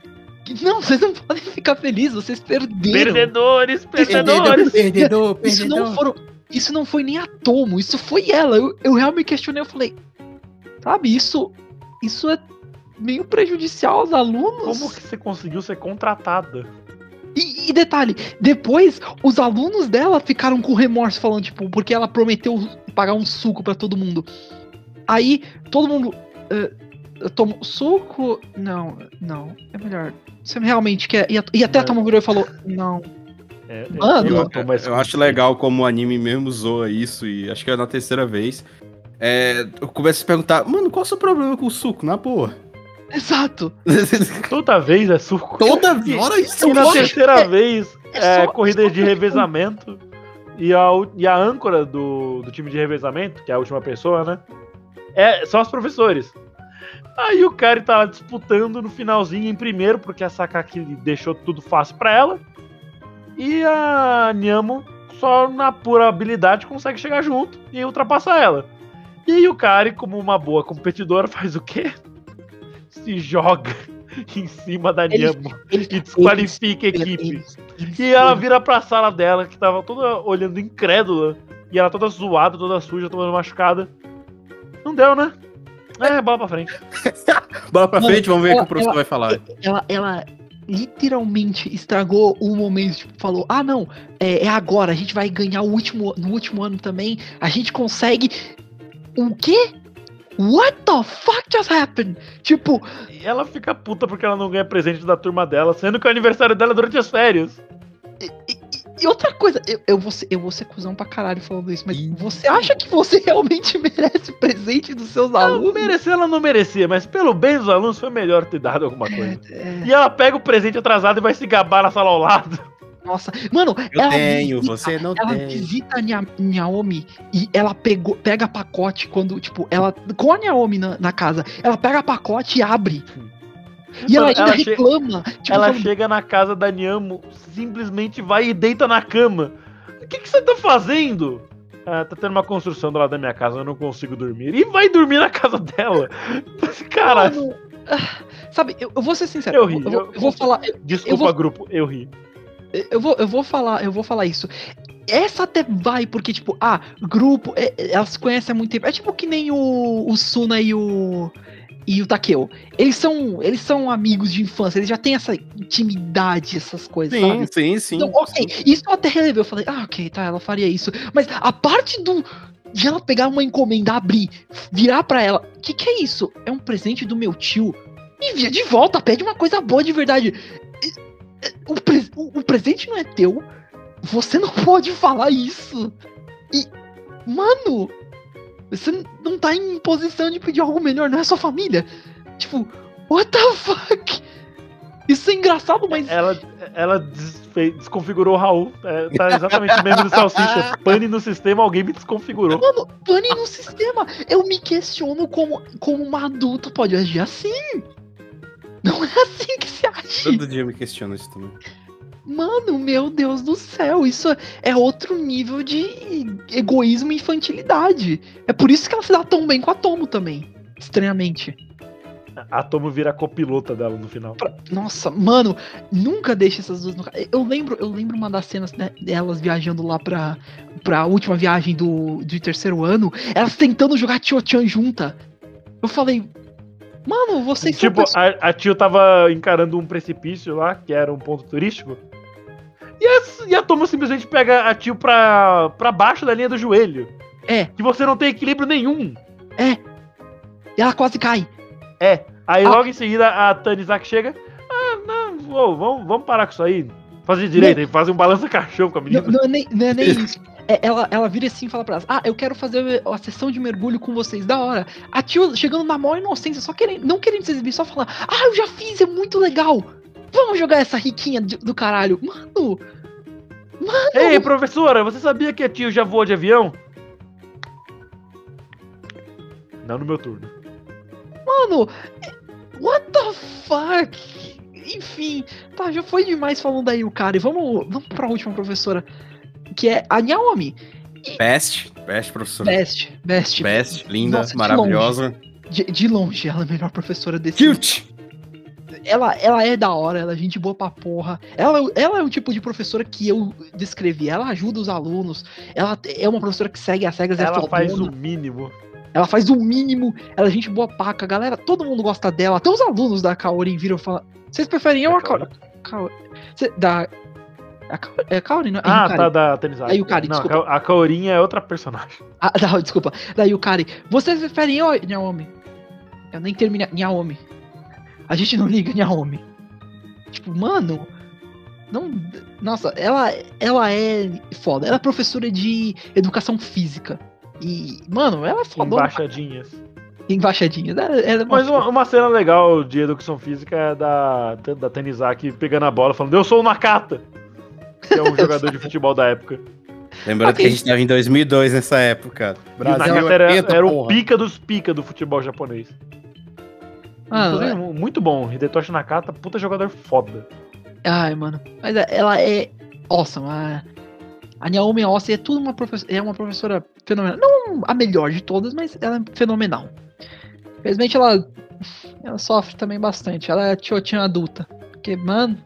C: Não, vocês não podem ficar felizes, vocês perderam.
A: Perdedores, perdedores.
B: perdedor,
C: Isso não, foram, isso não foi nem a Tomo, isso foi ela. Eu, eu realmente questionei, eu falei, sabe, isso, isso é meio prejudicial aos alunos.
A: Como que você conseguiu ser contratada?
C: E, e detalhe, depois os alunos dela ficaram com remorso, falando, tipo, porque ela prometeu pagar um suco pra todo mundo. Aí todo mundo. eh, tomou suco? Não, não, é melhor. Você realmente quer. E, a- e até a
A: Não.
C: Tomo virou e falou: Não.
A: É,
C: Mano.
A: eu,
B: Eu, eu acho legal como o anime mesmo zoa isso, e acho que é na terceira vez. É, eu começo a se perguntar, mano, qual é o seu problema com o suco, na boa?
C: Exato.
A: Toda vez é suco.
B: Toda hora isso
A: E na terceira
C: é-
A: vez
C: é
A: é,
C: só-
A: corrida
C: só
A: de revezamento. E a, e a âncora do, do time de revezamento, que é a última pessoa, né? É, são os professores. Aí o cara tá lá disputando no finalzinho em primeiro, porque a Sakaki deixou tudo fácil pra ela. E a Nyamo, só na pura habilidade, consegue chegar junto e ultrapassar ela. E aí o Kari, como uma boa competidora, faz o quê? Se joga em cima da Nyamo e desqualifica a equipe.
C: eles- eles
A: E ela vira pra sala dela, que tava toda olhando incrédula. E ela toda zoada, toda suja, toda machucada. Não deu, né? É, bola pra frente.
B: Bora pra
C: Mano,
B: frente, vamos ver o que o professor
C: ela-
B: vai falar.
C: ela, ela literalmente estragou o momento, tipo, falou, ah não, é, é agora, a gente vai ganhar o último, no último ano também, a gente consegue o quê? What the fuck just happened? Tipo,
A: ela fica puta porque ela não ganha presente da turma dela, sendo que é o aniversário dela é durante as férias.
C: E, outra coisa, eu, eu, vou ser, eu vou ser cuzão pra caralho falando isso, mas
B: Ih.
C: você acha que você realmente merece presente dos seus
A: Ela
C: alunos?
A: merecia, ela não merecia, mas pelo bem dos alunos foi melhor ter dado alguma coisa.
C: É,
A: E ela pega o presente atrasado e vai se gabar na sala ao lado.
C: Nossa, mano,
B: Eu
C: ela
B: tenho,
C: visita-
B: você não
C: Ela
B: tem.
C: visita a Nia- Naomi e ela pegou, pega pacote quando, tipo, ela. Com a Naomi na, na casa, ela pega pacote e abre. E ela
A: Mano,
C: ainda
A: ela che-
C: reclama. Tipo,
A: Ela
C: falando,
A: chega na casa da Nyamo, simplesmente vai e deita na cama. O que, que você tá fazendo? Ah, tá tendo uma construção do lado da minha casa, eu não consigo dormir. E vai dormir na casa dela. Cara,
C: mano, ah, sabe, eu, eu vou ser sincero.
A: Eu ri,
C: vou,
A: eu-
C: eu vou falar.
A: desculpa,
C: vou-
A: grupo, eu ri.
C: Eu vou, eu vou falar, eu vou falar isso. Essa até vai, porque, tipo, ah, grupo, é- é- elas conhecem há muito tempo. É tipo que nem o, o Suna e o. E o Takeo. Eles são. Eles são amigos de infância, eles já têm essa intimidade, essas coisas,
B: Sim,
C: sabe?
B: sim, sim.
C: Então, ok, isso eu até relevei. Eu falei, ah, ok, tá, ela faria isso. Mas a parte do. De ela pegar uma encomenda, abrir, virar pra ela. O que, que é isso? É um presente do meu tio. E via de volta, pede uma coisa boa de verdade. E- O, pre- o- o presente não é teu. Você não pode falar isso. E. Mano! Você não tá em posição de pedir algo melhor, não é sua família. Tipo, what the fuck? Isso é engraçado, mas.
A: Ela, ela desconfigurou o Raul. É, tá exatamente o meme do Salsicha. Pane no sistema, alguém me desconfigurou.
C: Mano, pane no sistema. Eu me questiono como, como uma adulta pode agir assim. Não é assim que se age.
B: Todo dia eu me questiono isso também.
C: Mano, meu Deus do céu. Isso é outro nível de egoísmo e infantilidade. É por isso que ela se dá tão bem com a Tomo também. Estranhamente.
A: A Tomo vira a copilota dela no final.
C: Pra- Nossa, mano, nunca deixe essas duas no Eu lembro, eu lembro uma das cenas né, delas viajando lá pra, pra última viagem do, do terceiro ano, elas tentando jogar Tio-Chan junta. Eu falei, mano, vocês são
A: Tipo,
C: pessoas-
A: a, a tio tava encarando um precipício lá, que era um ponto turístico. E a, e a Tomo simplesmente pega a tio pra, pra baixo da linha do joelho.
C: É.
A: Que você não tem equilíbrio nenhum.
C: E ela quase cai.
A: É. Aí
C: Ah.
A: logo em seguida a Tanizaki chega. Ah, não, ô, vamos, vamos parar com isso aí. Fazer direito, fazer um balança-caixão com a
C: Não,
A: menina.
C: não é nem, não é nem isso. É, ela, ela vira assim e fala pra elas: Ah, eu quero fazer a sessão de mergulho com vocês, da hora. A tio chegando na maior inocência, só querendo, não querendo se exibir, só falando: Ah, eu já fiz, é muito legal. Vamos jogar essa riquinha do caralho. Mano,
A: Ei, professora, você sabia que a tio já voou de avião? Não no meu turno.
C: mano, what the fuck? Enfim, tá, já foi demais falando aí o cara. E vamos, vamos pra última professora, que é a Naomi.
B: Best, best professora.
C: Best, best.
B: Best, linda,
C: Nossa, de
B: maravilhosa.
C: De, de longe, ela é a melhor professora desse
B: Cute!
C: Ela, ela é da hora, ela é gente boa pra porra. Ela, ela é o tipo de professora que eu descrevi. Ela ajuda os alunos. Ela é uma professora que segue as regras. é
A: Ela faz o mínimo.
C: Ela faz o mínimo. Ela é gente boa paca. Galera, todo mundo gosta dela. Até os alunos da Kaori viram e falam: Vocês preferem eu ou a Kaori? Kaori. Cê- da. A Kaori, é Kaori, não? é
A: Ah,
C: Yukari.
A: tá, da Tanizaki.
C: A Yukari,
A: Não,
C: desculpa.
A: a Kaorinha é outra personagem.
C: Ah, não, desculpa. Da Yukari. Vocês preferem eu ou Naomi? Eu nem terminei. Naomi. A gente não liga Naomi. Tipo, mano. Não. Nossa, ela, ela é foda. Ela é professora de educação física. E, mano, ela é foda.
A: Embaixadinhas.
C: Embaixadinha. Ela, ela é
A: Mas uma, uma cena legal de educação física é da, da Tanizaki pegando a bola falando, eu sou o Nakata! Que é um jogador de futebol da época.
B: Lembrando
C: Ok.
B: que a gente tava em 2002 nessa época.
A: E o Nakata era, era o pica dos pica do futebol japonês.
C: Mano,
A: Inclusive, mu- muito bom. Hidetoshi Nakata, puta jogador foda.
C: Ai, mano. Mas é- ela é awesome. A, a Naomi é awesome. É tudo uma professora. É uma professora fenomenal. Não a melhor de todas, mas ela é fenomenal. Infelizmente ela. Ela sofre também bastante. Ela é tiotinha adulta. Porque, mano.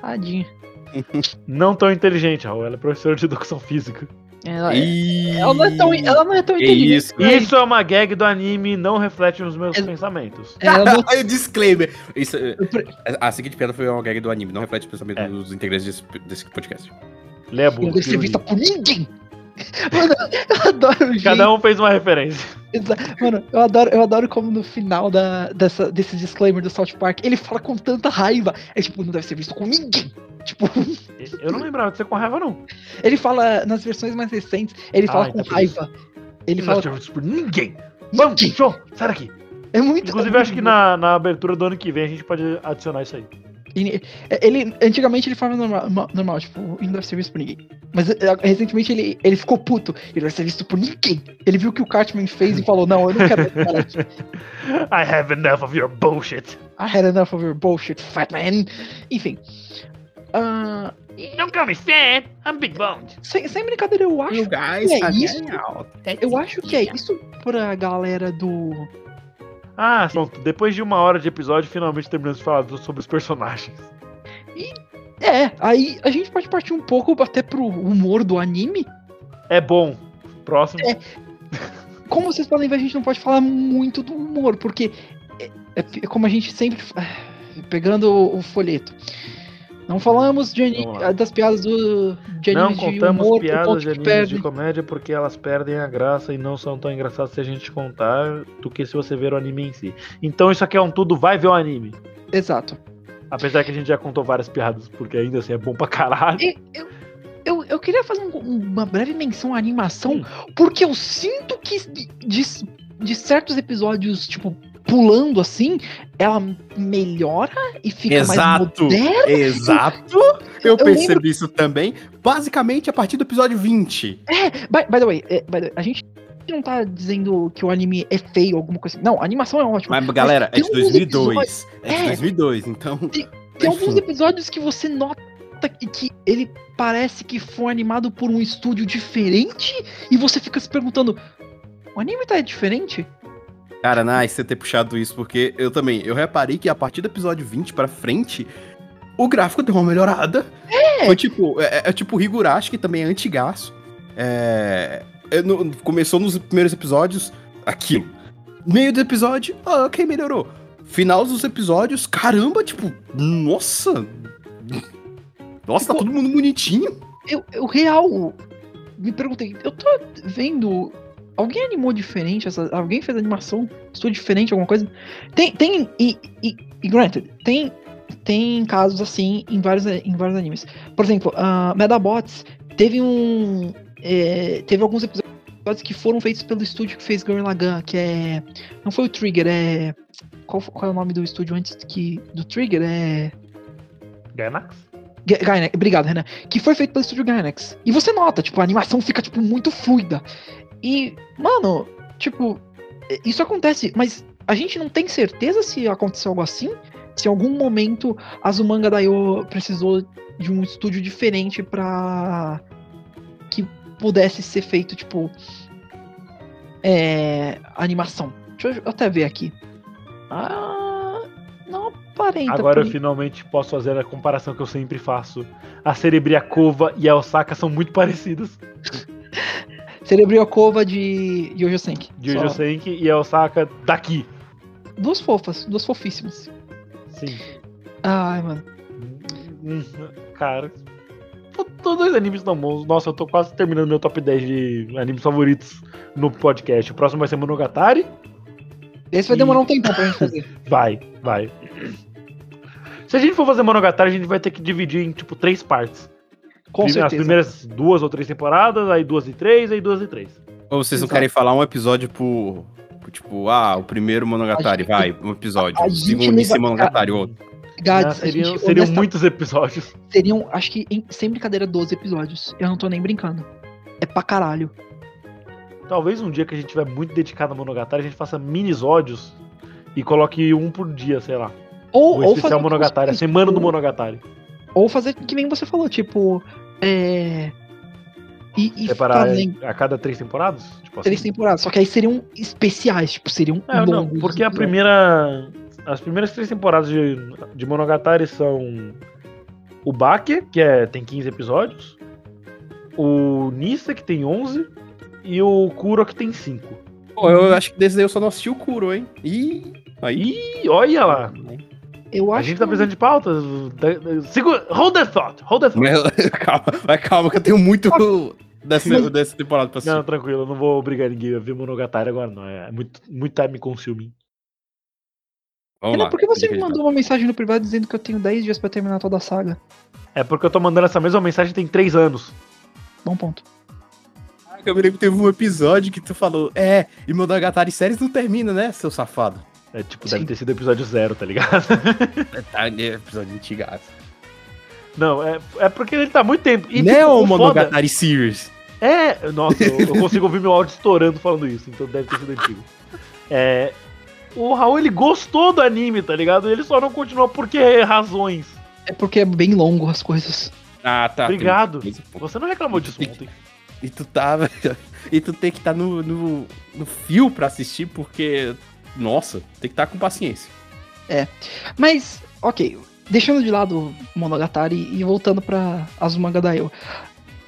C: Tadinha.
A: Não tão inteligente, Raul. Ela é professora de educação física.
C: Ela, é-
B: Ih,
C: ela não é tão, ela não é tão inteligente.
B: isso,
A: Isso é uma gag do anime e não reflete nos meus
C: É-
A: pensamentos.
C: Ela não
B: Olha o disclaimer. Isso, é- a seguinte piada foi uma gag do anime, não reflete o pensamento
A: É.
B: dos integrantes desse, desse podcast.
A: Lê a
C: não deve ser vista por ninguém. Mano, eu adoro.
A: Cada um fez uma referência.
C: Mano, eu adoro, eu adoro como no final da, dessa, desse disclaimer do South Park, ele fala com tanta raiva. É tipo, não deve ser visto com ninguém. Tipo,
A: Eu não lembrava de ser com raiva, não.
C: ele fala nas versões mais recentes, ele fala
A: Ah,
C: com
A: então por isso.
C: raiva. Ele
A: Não
C: fala
A: tinha visto por ninguém. Vamos, show, sai daqui.
C: É muito.
A: Inclusive, eu acho que na, na abertura do ano que vem a gente pode adicionar isso aí.
C: Ele, ele- antigamente ele falava normal, ma- normal, tipo, ele não deve ser visto por ninguém. Mas recentemente ele, ele ficou puto. Ele não deve ser visto por ninguém. Ele viu o que o Cartman fez e falou: Não, eu não quero.
A: I have enough of your bullshit.
C: I had enough of your bullshit, fat man. Enfim. Ah,
A: Don't call me fat, I'm big boned.
C: sem, sem brincadeira, eu acho.
B: You guys
C: é
B: are
C: isso? Eu acho que é isso pra galera do.
A: Ah, pronto. Depois de uma hora de episódio, finalmente terminamos de falar sobre os personagens.
C: É, aí a gente pode partir um pouco até pro humor do anime.
A: É bom. Próximo.
C: É. Como vocês podem ver, a gente não pode falar muito do humor, porque é, é como a gente sempre. Pegando o, o folheto. Não falamos de ani- das piadas do, de
A: Não
C: animes de
A: contamos
C: humor,
A: piadas de animes de comédia porque elas perdem a graça e não são tão engraçadas se a gente contar do que se você ver o anime em si. Então isso aqui é um tudo vai ver o anime.
C: Exato.
A: Apesar que a gente já contou várias piadas, porque ainda assim é bom pra caralho.
C: E Eu, eu, eu queria fazer um- uma breve menção à animação,
A: Hum.
C: porque eu sinto que de, de- de certos episódios, tipo, pulando assim, ela melhora e fica
B: Exato.
C: mais moderna.
B: Exato! Eu,
C: Eu
B: percebi isso também. Basicamente a partir do episódio 20.
C: By, by the way, é, by the way, a gente não tá dizendo que o anime é feio, alguma coisa assim. Não, a animação é ótima.
B: Mas, galera, é
C: tem
B: de
C: uns
B: 2002. É de
C: É.
B: 2002, então.
C: Tem
B: enfim.
C: alguns episódios que você nota que, que ele parece que foi animado por um estúdio diferente e você fica se perguntando: o anime tá diferente?
B: Cara, nice você ter puxado isso, porque eu também. Eu reparei que a partir do episódio 20 pra frente, o gráfico deu uma melhorada.
C: É.
B: Foi tipo. É, é tipo o Higurashi, que também é antigaço. É, é no- começou nos primeiros episódios, aquilo. Meio do episódio, ah, ok, melhorou. Final dos episódios, caramba, tipo, nossa. Nossa, tá
C: Ficou-
B: todo mundo bonitinho.
C: Eu, eu real me perguntei, eu tô vendo. Alguém animou diferente? Essa, alguém fez animação? Estúdio diferente, alguma coisa? Tem. tem e, e, e granted, tem, tem casos assim em vários, em vários animes. Por exemplo, a Medabots teve um. é, teve alguns episódios que foram feitos pelo estúdio que fez Gurren Lagann, que é. Não foi o Trigger, é. Qual, qual é o nome do estúdio antes que, do Trigger? É.
A: Gainax?
C: Ga- Gainax, obrigado, Renan. Que foi feito pelo estúdio Gainax. E você nota, tipo, a animação fica, tipo, muito fluida. E, mano, tipo, é, isso acontece, mas a gente não tem certeza se aconteceu algo assim. Se em algum momento a Zumanga Daioh precisou de um estúdio diferente pra que pudesse ser feito, tipo, é, animação. Deixa eu até ver aqui. Ah, não aparenta.
A: Agora eu finalmente posso fazer a comparação que eu sempre faço. A Cerebriacova e a Osaka são muito parecidas.
C: Cerebriocova de Yojo Senki.
A: De Jojo Senki e a Osaka daqui.
C: Duas fofas, duas fofíssimas.
A: Sim.
C: Ai, mano.
A: Hum, Cara. to- Todos dois animes tão bons. Nossa, eu tô quase terminando meu top 10 de animes favoritos no podcast. O próximo vai ser Monogatari.
C: Esse vai
A: E-
C: demorar um tempão pra gente fazer.
A: Vai, vai. Se a gente for fazer Monogatari, a gente vai ter que dividir em, tipo, três partes.
C: Com
A: Prime- As
C: certeza.
A: primeiras duas ou três temporadas, aí duas e três, aí duas e três.
B: Ou vocês não
C: Exato.
B: querem falar um episódio por. por, Tipo, ah, o primeiro Monogatari,
C: gente-
B: vai, um episódio. O segundo esse Monogatari, outro.
C: Gads,
A: seriam
C: gente,
A: seriam
C: honesta-
A: muitos episódios.
C: seriam, acho que, em- sem brincadeira, 12 episódios. Eu não tô nem brincando. É pra caralho.
A: Talvez um dia que a gente tiver muito dedicado a Monogatari, a gente faça minisódios e coloque um por dia, sei lá.
C: Ou,
A: O
C: ou
A: especial
C: fazer
A: Monogatari, a semana do Monogatari.
C: Ou fazer que nem você falou, tipo. É. E, e
A: Separar
C: fazem
A: a cada três temporadas? Tipo
C: três
A: assim.
C: temporadas. Só que aí seriam especiais, tipo, seriam
A: É, não, porque a
C: né?
A: primeira. As primeiras três temporadas de, de Monogatari são o Bake, que é, tem 15 episódios, o Nissa, que tem 11, e o Kuro, que tem 5.
B: Pô, eu acho que desse daí eu só não assisti o Kuro, hein? Ih, aí.
A: Ih, olha lá!
C: Eu
A: A
C: acho
A: gente tá
C: que-
A: precisando de da- Segura, hold that thought, hold that thought.
B: Calma, mas calma, que eu tenho muito dessa, dessa temporada pra assistir.
A: Não, tranquilo, eu não vou obrigar ninguém a ver Monogatari agora, não. É muito, muito time consuming.
B: Vamos
C: Renan,
B: lá.
C: por que você me
B: a
C: mandou uma mensagem no privado dizendo que eu tenho 10 dias pra terminar toda a saga?
A: É porque eu tô mandando essa mesma mensagem tem 3 anos.
C: Bom ponto.
B: tá? Eu me lembro que teve um episódio que tu falou, é, e Monogatari séries não termina, né, seu safado?
A: É tipo,
C: Sim.
A: deve ter sido episódio zero, tá ligado?
B: Tá, é episódio antigaço.
A: Não, é, é porque ele tá há muito tempo. E,
B: Não
A: tipo,
B: é o
A: o foda-
B: Monogatari Series.
A: É, nossa, eu, eu consigo ouvir meu áudio estourando falando isso, então deve ter sido antigo. É, o Raul, ele gostou do anime, tá ligado? Ele só não continuou porque razões.
C: É porque é bem longo as coisas.
B: Ah, tá.
A: Obrigado. Você não reclamou disso ontem.
B: E tu tava. E tu tem que estar no, no, no fio pra assistir, porque. Nossa, tem que estar com paciência.
C: Mas, ok, deixando de lado o Monogatari e voltando pra Azumanga Daioh.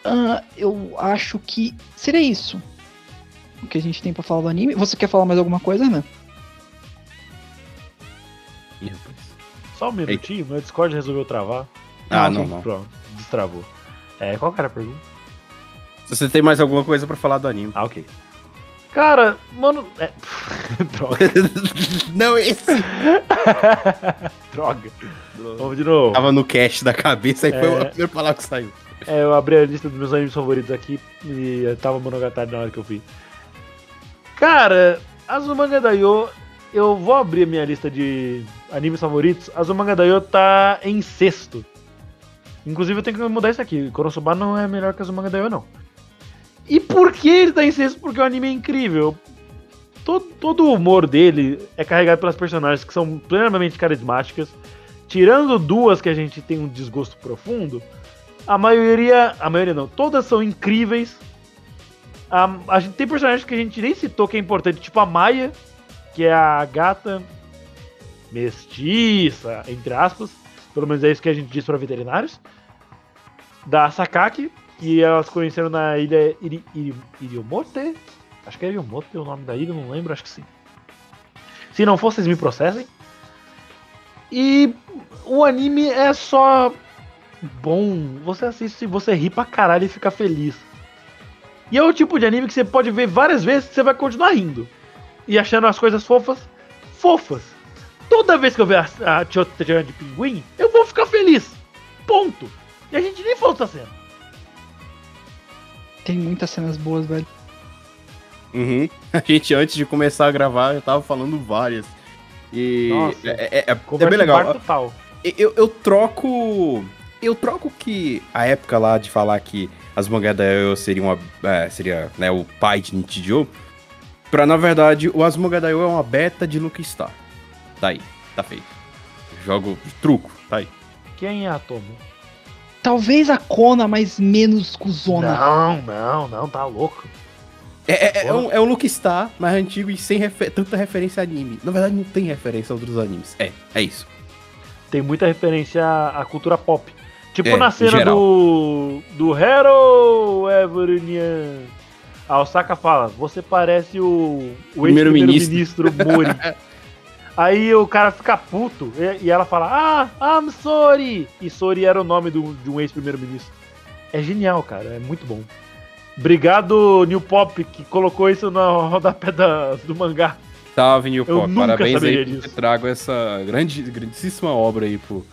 C: ah, eu acho que seria isso. O que a gente tem pra falar do anime. Você quer falar mais alguma coisa, né?
B: Ih, rapaz.
A: Só um minutinho, meu Discord resolveu travar.
B: Ah,
C: Ah,
B: não, não.
A: Pronto, destravou. É, qual que era a pergunta?
B: Se você tem mais alguma coisa pra falar do anime.
A: Ah, ok. Cara, mano. É... Droga.
B: não, esse.
A: Droga. Vamos de novo.
B: Tava no cast da cabeça, foi
A: É.
B: a primeira palavra que saiu.
A: É, eu abri a lista dos meus animes favoritos aqui e eu tava Monogatari na hora que eu vi. Cara, Azumanga Daioh, eu vou abrir a minha lista de animes favoritos. Azumanga Daioh tá em sexto. Inclusive eu tenho que mudar isso aqui. Konosuba não é melhor que Azumanga Daioh, não. E por que ele tá em sexto? Porque o anime é incrível. Todo, todo o humor dele é carregado pelas personagens que são plenamente carismáticas. Tirando duas que a gente tem um desgosto profundo, a maioria. A maioria não, todas são incríveis. A, a gente tem personagens que a gente nem citou que é importante, tipo a Maia, que é a gata mestiça, entre aspas. Pelo menos é isso que a gente diz para veterinários. Da Sakaki, que elas conheceram na ilha Iri, Iri, Iriomote. Acho que é Iriomote o nome da ilha, não lembro, acho que sim. Se não for, vocês me processem. E o anime é só bom. Você assiste, você ri pra caralho e fica feliz. E é o tipo de anime que você pode ver várias vezes que você vai continuar rindo. E achando as coisas fofas, fofas. Toda vez que eu ver a, a Tio-chan de pinguim, eu vou ficar feliz. Ponto. E a gente nem falou dessa cena.
C: Tem muitas cenas boas, velho.
B: Uhum. A gente, antes de começar a gravar, já tava falando várias. E
A: Nossa.
B: é, é- é- é bem legal.
A: total.
B: Eu, eu troco. Eu troco que a época lá de falar que as mangas da Yo seria, uma, é, seria né, o pai de Nichijou, pra na verdade o Asmonga Daioh é uma beta de Lucky Star. Tá aí, tá feito. Jogo de truco, tá aí.
A: Quem é a Tomo?
C: Talvez a Kona, mas menos cuzona.
A: Não, não, não, tá louco.
B: É, é, é um, é um Lucky Star mais antigo e sem refe- tanta referência a anime. Na verdade, não tem referência a outros animes. É, é isso.
A: Tem muita referência à, cultura pop. Tipo
B: É,
A: na cena do. do Hero Everinian. A Osaka fala: Você parece o, o
B: Primeiro-ministro."
A: ex-primeiro-ministro Mori. Aí o cara fica puto e, e ela fala: Ah, I'm sorry! E sorry era o nome do- de um ex-primeiro-ministro. É genial, cara, é muito bom. Obrigado, New Pop, que colocou isso no rodapé da, do mangá.
B: Salve, New
A: Eu
B: Pop.
A: nunca
B: Parabéns aí
A: disso.
B: trago essa grande, grandíssima obra aí pro,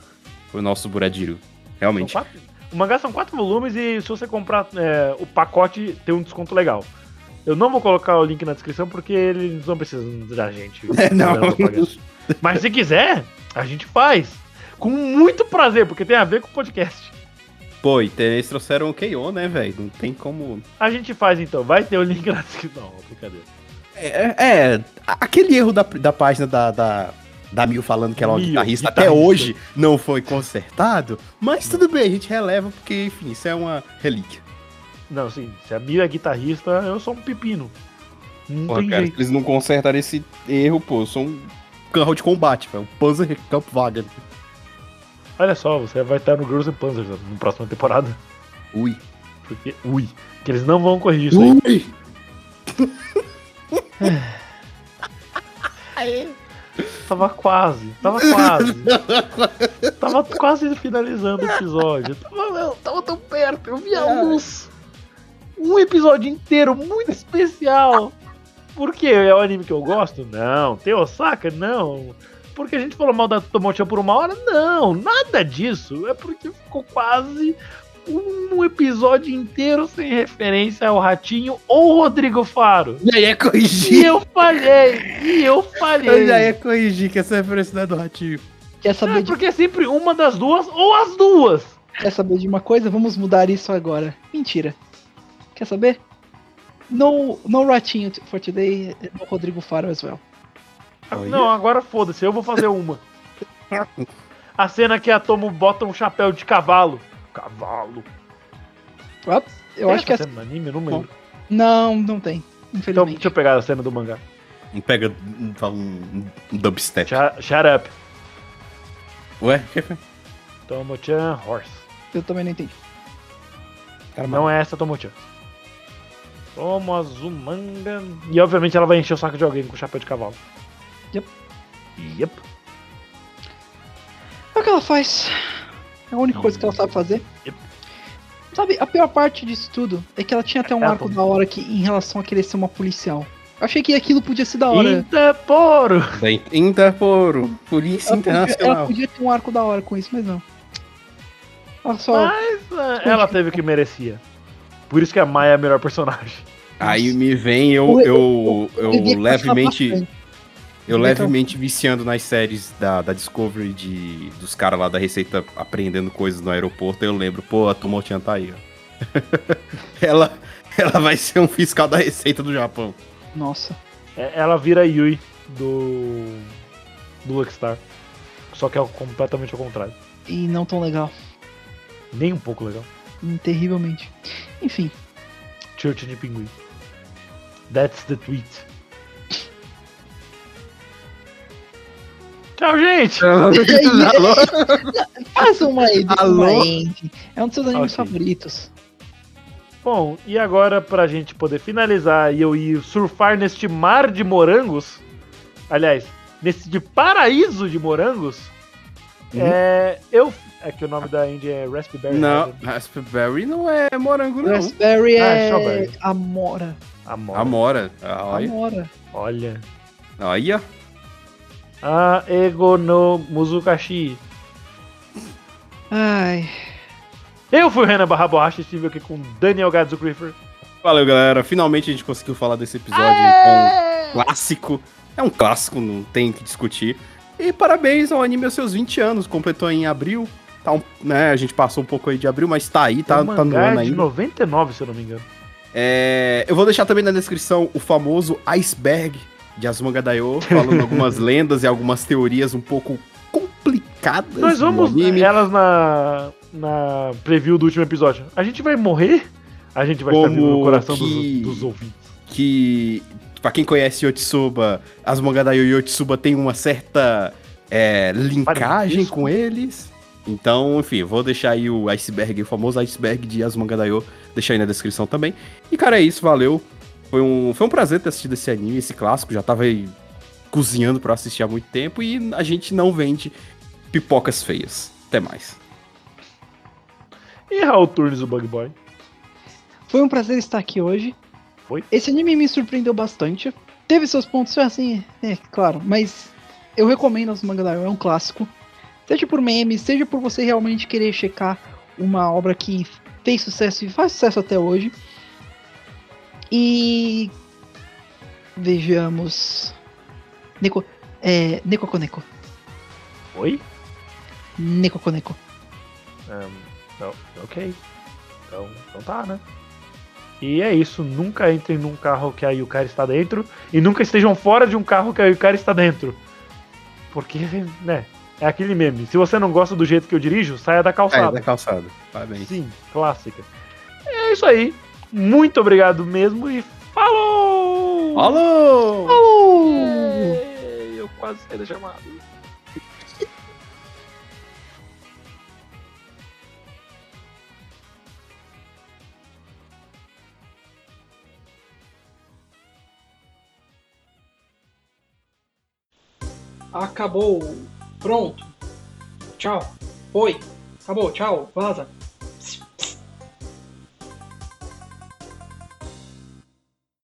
B: pro nosso Buradiru. Realmente.
A: Quatro- o mangá são quatro volumes e se você comprar é, o pacote, tem um desconto legal. Eu não vou colocar o link na descrição porque eles não precisam da gente.
B: É, não.
A: Mas se quiser, a gente faz. Com muito prazer, porque tem a ver com o podcast.
B: Pô, e te- eles trouxeram o KO, né, velho? Não tem como.
A: A gente faz então. Vai ter o link na descrição. Não, brincadeira.
B: É, é, a- aquele erro da, da página da, da, da Mil falando que ela é uma guitarrista, até hoje não foi consertado, mas tudo bem, a gente releva porque, enfim, isso é uma relíquia.
A: Não, sim. Se a Mia é guitarrista, eu sou um pepino. Não
B: Porra,
A: tem
B: cara,
A: jeito.
B: eles não consertarem esse erro, pô, eu sou um carro de combate, velho. Um Panzer Kampfwagen.
A: Olha só, você vai estar no Girls and Panzers na próxima temporada.
B: Ui.
A: Porque, ui, que eles não vão corrigir isso aí.
B: Ui!
A: Tava quase, tava quase. tava quase finalizando o episódio. Tava, tava tão perto, eu vi a luz. Um episódio inteiro muito especial. Por quê? É o anime que eu gosto? Não. Tem Osaka? Não. Porque a gente falou mal da Tomochan por uma hora? Não, nada disso. É porque ficou quase um episódio inteiro sem referência ao Ratinho ou Rodrigo Faro.
B: E aí é
A: E
B: corrigir.
A: eu falhei, e eu
B: Eu
A: falhei.
B: já ia corrigir que essa referência não é do Ratinho.
C: Quer
A: É
C: saber, de,
A: porque é sempre uma das duas ou as duas.
C: quer saber de uma coisa? Vamos mudar isso agora. Mentira. Quer saber? No, no Ratinho for today, no Rodrigo Faro as well.
B: Olha.
A: Não, agora foda-se, eu vou fazer uma. A cena que a Tomo bota um chapéu de cavalo. Cavalo.
C: Ah, Eu
A: Tem
C: acho que é.
A: cena no anime, eu não lembro.
C: Não, não tem.
A: Então,
C: Infelizmente.
A: deixa eu pegar a cena do mangá.
B: Pega um, fala um, um dubstep.
A: Shut, shut up.
B: Ué? Que foi?
A: Tomo-chan Horse.
C: Eu também não entendi.
B: Cara,
A: Não é essa Tomo-chan. Tomo Azumanga. E obviamente ela vai encher o saco de alguém com chapéu de cavalo.
C: Yep.
A: Yep.
C: É o que ela faz. É a única coisa que ela sabe fazer.
A: Yep.
C: Sabe, a pior parte disso tudo é que ela tinha até um
A: Ela
C: arco da hora que, em relação a querer ser uma policial. Eu achei que aquilo podia ser da hora.
A: Interporo.
B: Interporo. Polícia
C: Ela podia, ela
B: Internacional.
C: podia ter um arco da hora com isso, mas não. Ela só.
A: Mas ah, ela teve o que merecia. Por isso que a Maia é a melhor personagem.
B: Aí me vem eu, eu, eu,
C: gostar
B: levemente. Eu
C: Devia
B: levemente viciando nas séries da, da Discovery de, dos caras lá da Receita aprendendo coisas no aeroporto. Eu lembro, pô, a Tomochan tá aí, ó. ela, ela vai ser um fiscal da Receita do Japão.
C: Nossa.
A: É, Ela vira a Yui do. do Luckstar. Só que é completamente ao contrário.
C: E não tão legal.
A: Nem um pouco legal.
C: Hum, Terrivelmente. Enfim.
A: Church de pinguim. That's the tweet. Tchau, gente!
C: Faça uma ed-
B: Alô?
C: É um dos seus animes
A: Ok.
C: favoritos.
A: Bom, e agora pra gente poder finalizar e eu ir surfar neste mar de morangos, aliás, nesse de paraíso de morangos,
B: Uhum.
A: é. Eu. É que o nome da Indy é Raspberry.
B: Não,
A: né?
B: Raspberry não é morango, não.
C: Raspberry
A: Ah,
C: é
A: strawberry.
C: Amora.
A: Amor.
B: Amora. Ah, Olha.
C: Amora.
A: Olha.
B: Aí, ó.
A: A Ego no Muzukashi.
C: Ai.
A: Eu fui o Renan Barra Borracha e estive aqui com Daniel Gadzo Griffer.
B: Valeu, galera. Finalmente a gente conseguiu falar desse episódio com clássico. É um clássico, não tem o que discutir. E parabéns ao anime aos seus 20 anos. Completou em abril. Tá um, né, a gente passou um pouco aí de abril, mas tá aí, tá, tá no ano
A: é de
B: ainda.
A: 99, se eu não me engano.
B: É, eu vou deixar também na descrição o famoso Iceberg de Daioh, falando algumas lendas e algumas teorias um pouco complicadas
A: Nós vamos elas na, na preview do último episódio. A gente vai morrer? A gente vai estar
B: Como
A: vivo no coração
B: que-
A: dos, dos ouvintes.
B: que, pra quem conhece Yotsuba, Daioh e Yotsuba tem uma certa é, linkagem
A: Parentesco.
B: com eles. Então, enfim, vou deixar aí o iceberg, o famoso iceberg de Azumanga Daioh, deixar aí na descrição também. E, cara, é isso, valeu. Foi um, foi um prazer ter assistido esse anime, esse clássico, já tava aí cozinhando pra assistir há muito tempo e a gente não vende pipocas feias. Até mais.
A: E Raul Turnes, o Bug Boy.
C: Foi um prazer estar aqui hoje.
A: Foi?
C: Esse anime me surpreendeu bastante. Teve seus pontos assim, é claro, mas eu recomendo as Manga Daioh, é um clássico. Seja por memes, seja por você realmente querer checar uma obra que fez sucesso e faz sucesso até hoje. E vejamos Neko é Neko Koneko.
A: Oi?
C: Neko Koneko.
A: Ahn, não, ok. Então, então tá, né? E é isso. Nunca entrem num carro que a Yukari está dentro. E nunca estejam fora de um carro que a Yukari está dentro. Porque, né? É aquele meme. Se você não gosta do jeito que eu dirijo, saia da
B: É,
A: calçada.
B: da calçada. Parabéns.
A: Sim, clássica. É isso aí. Muito obrigado mesmo e falou!
B: Alô!
A: Ei, Eu quase saí da chamada.
C: Acabou. Pronto. Tchau. Oi. Acabou. Tchau. Vaza.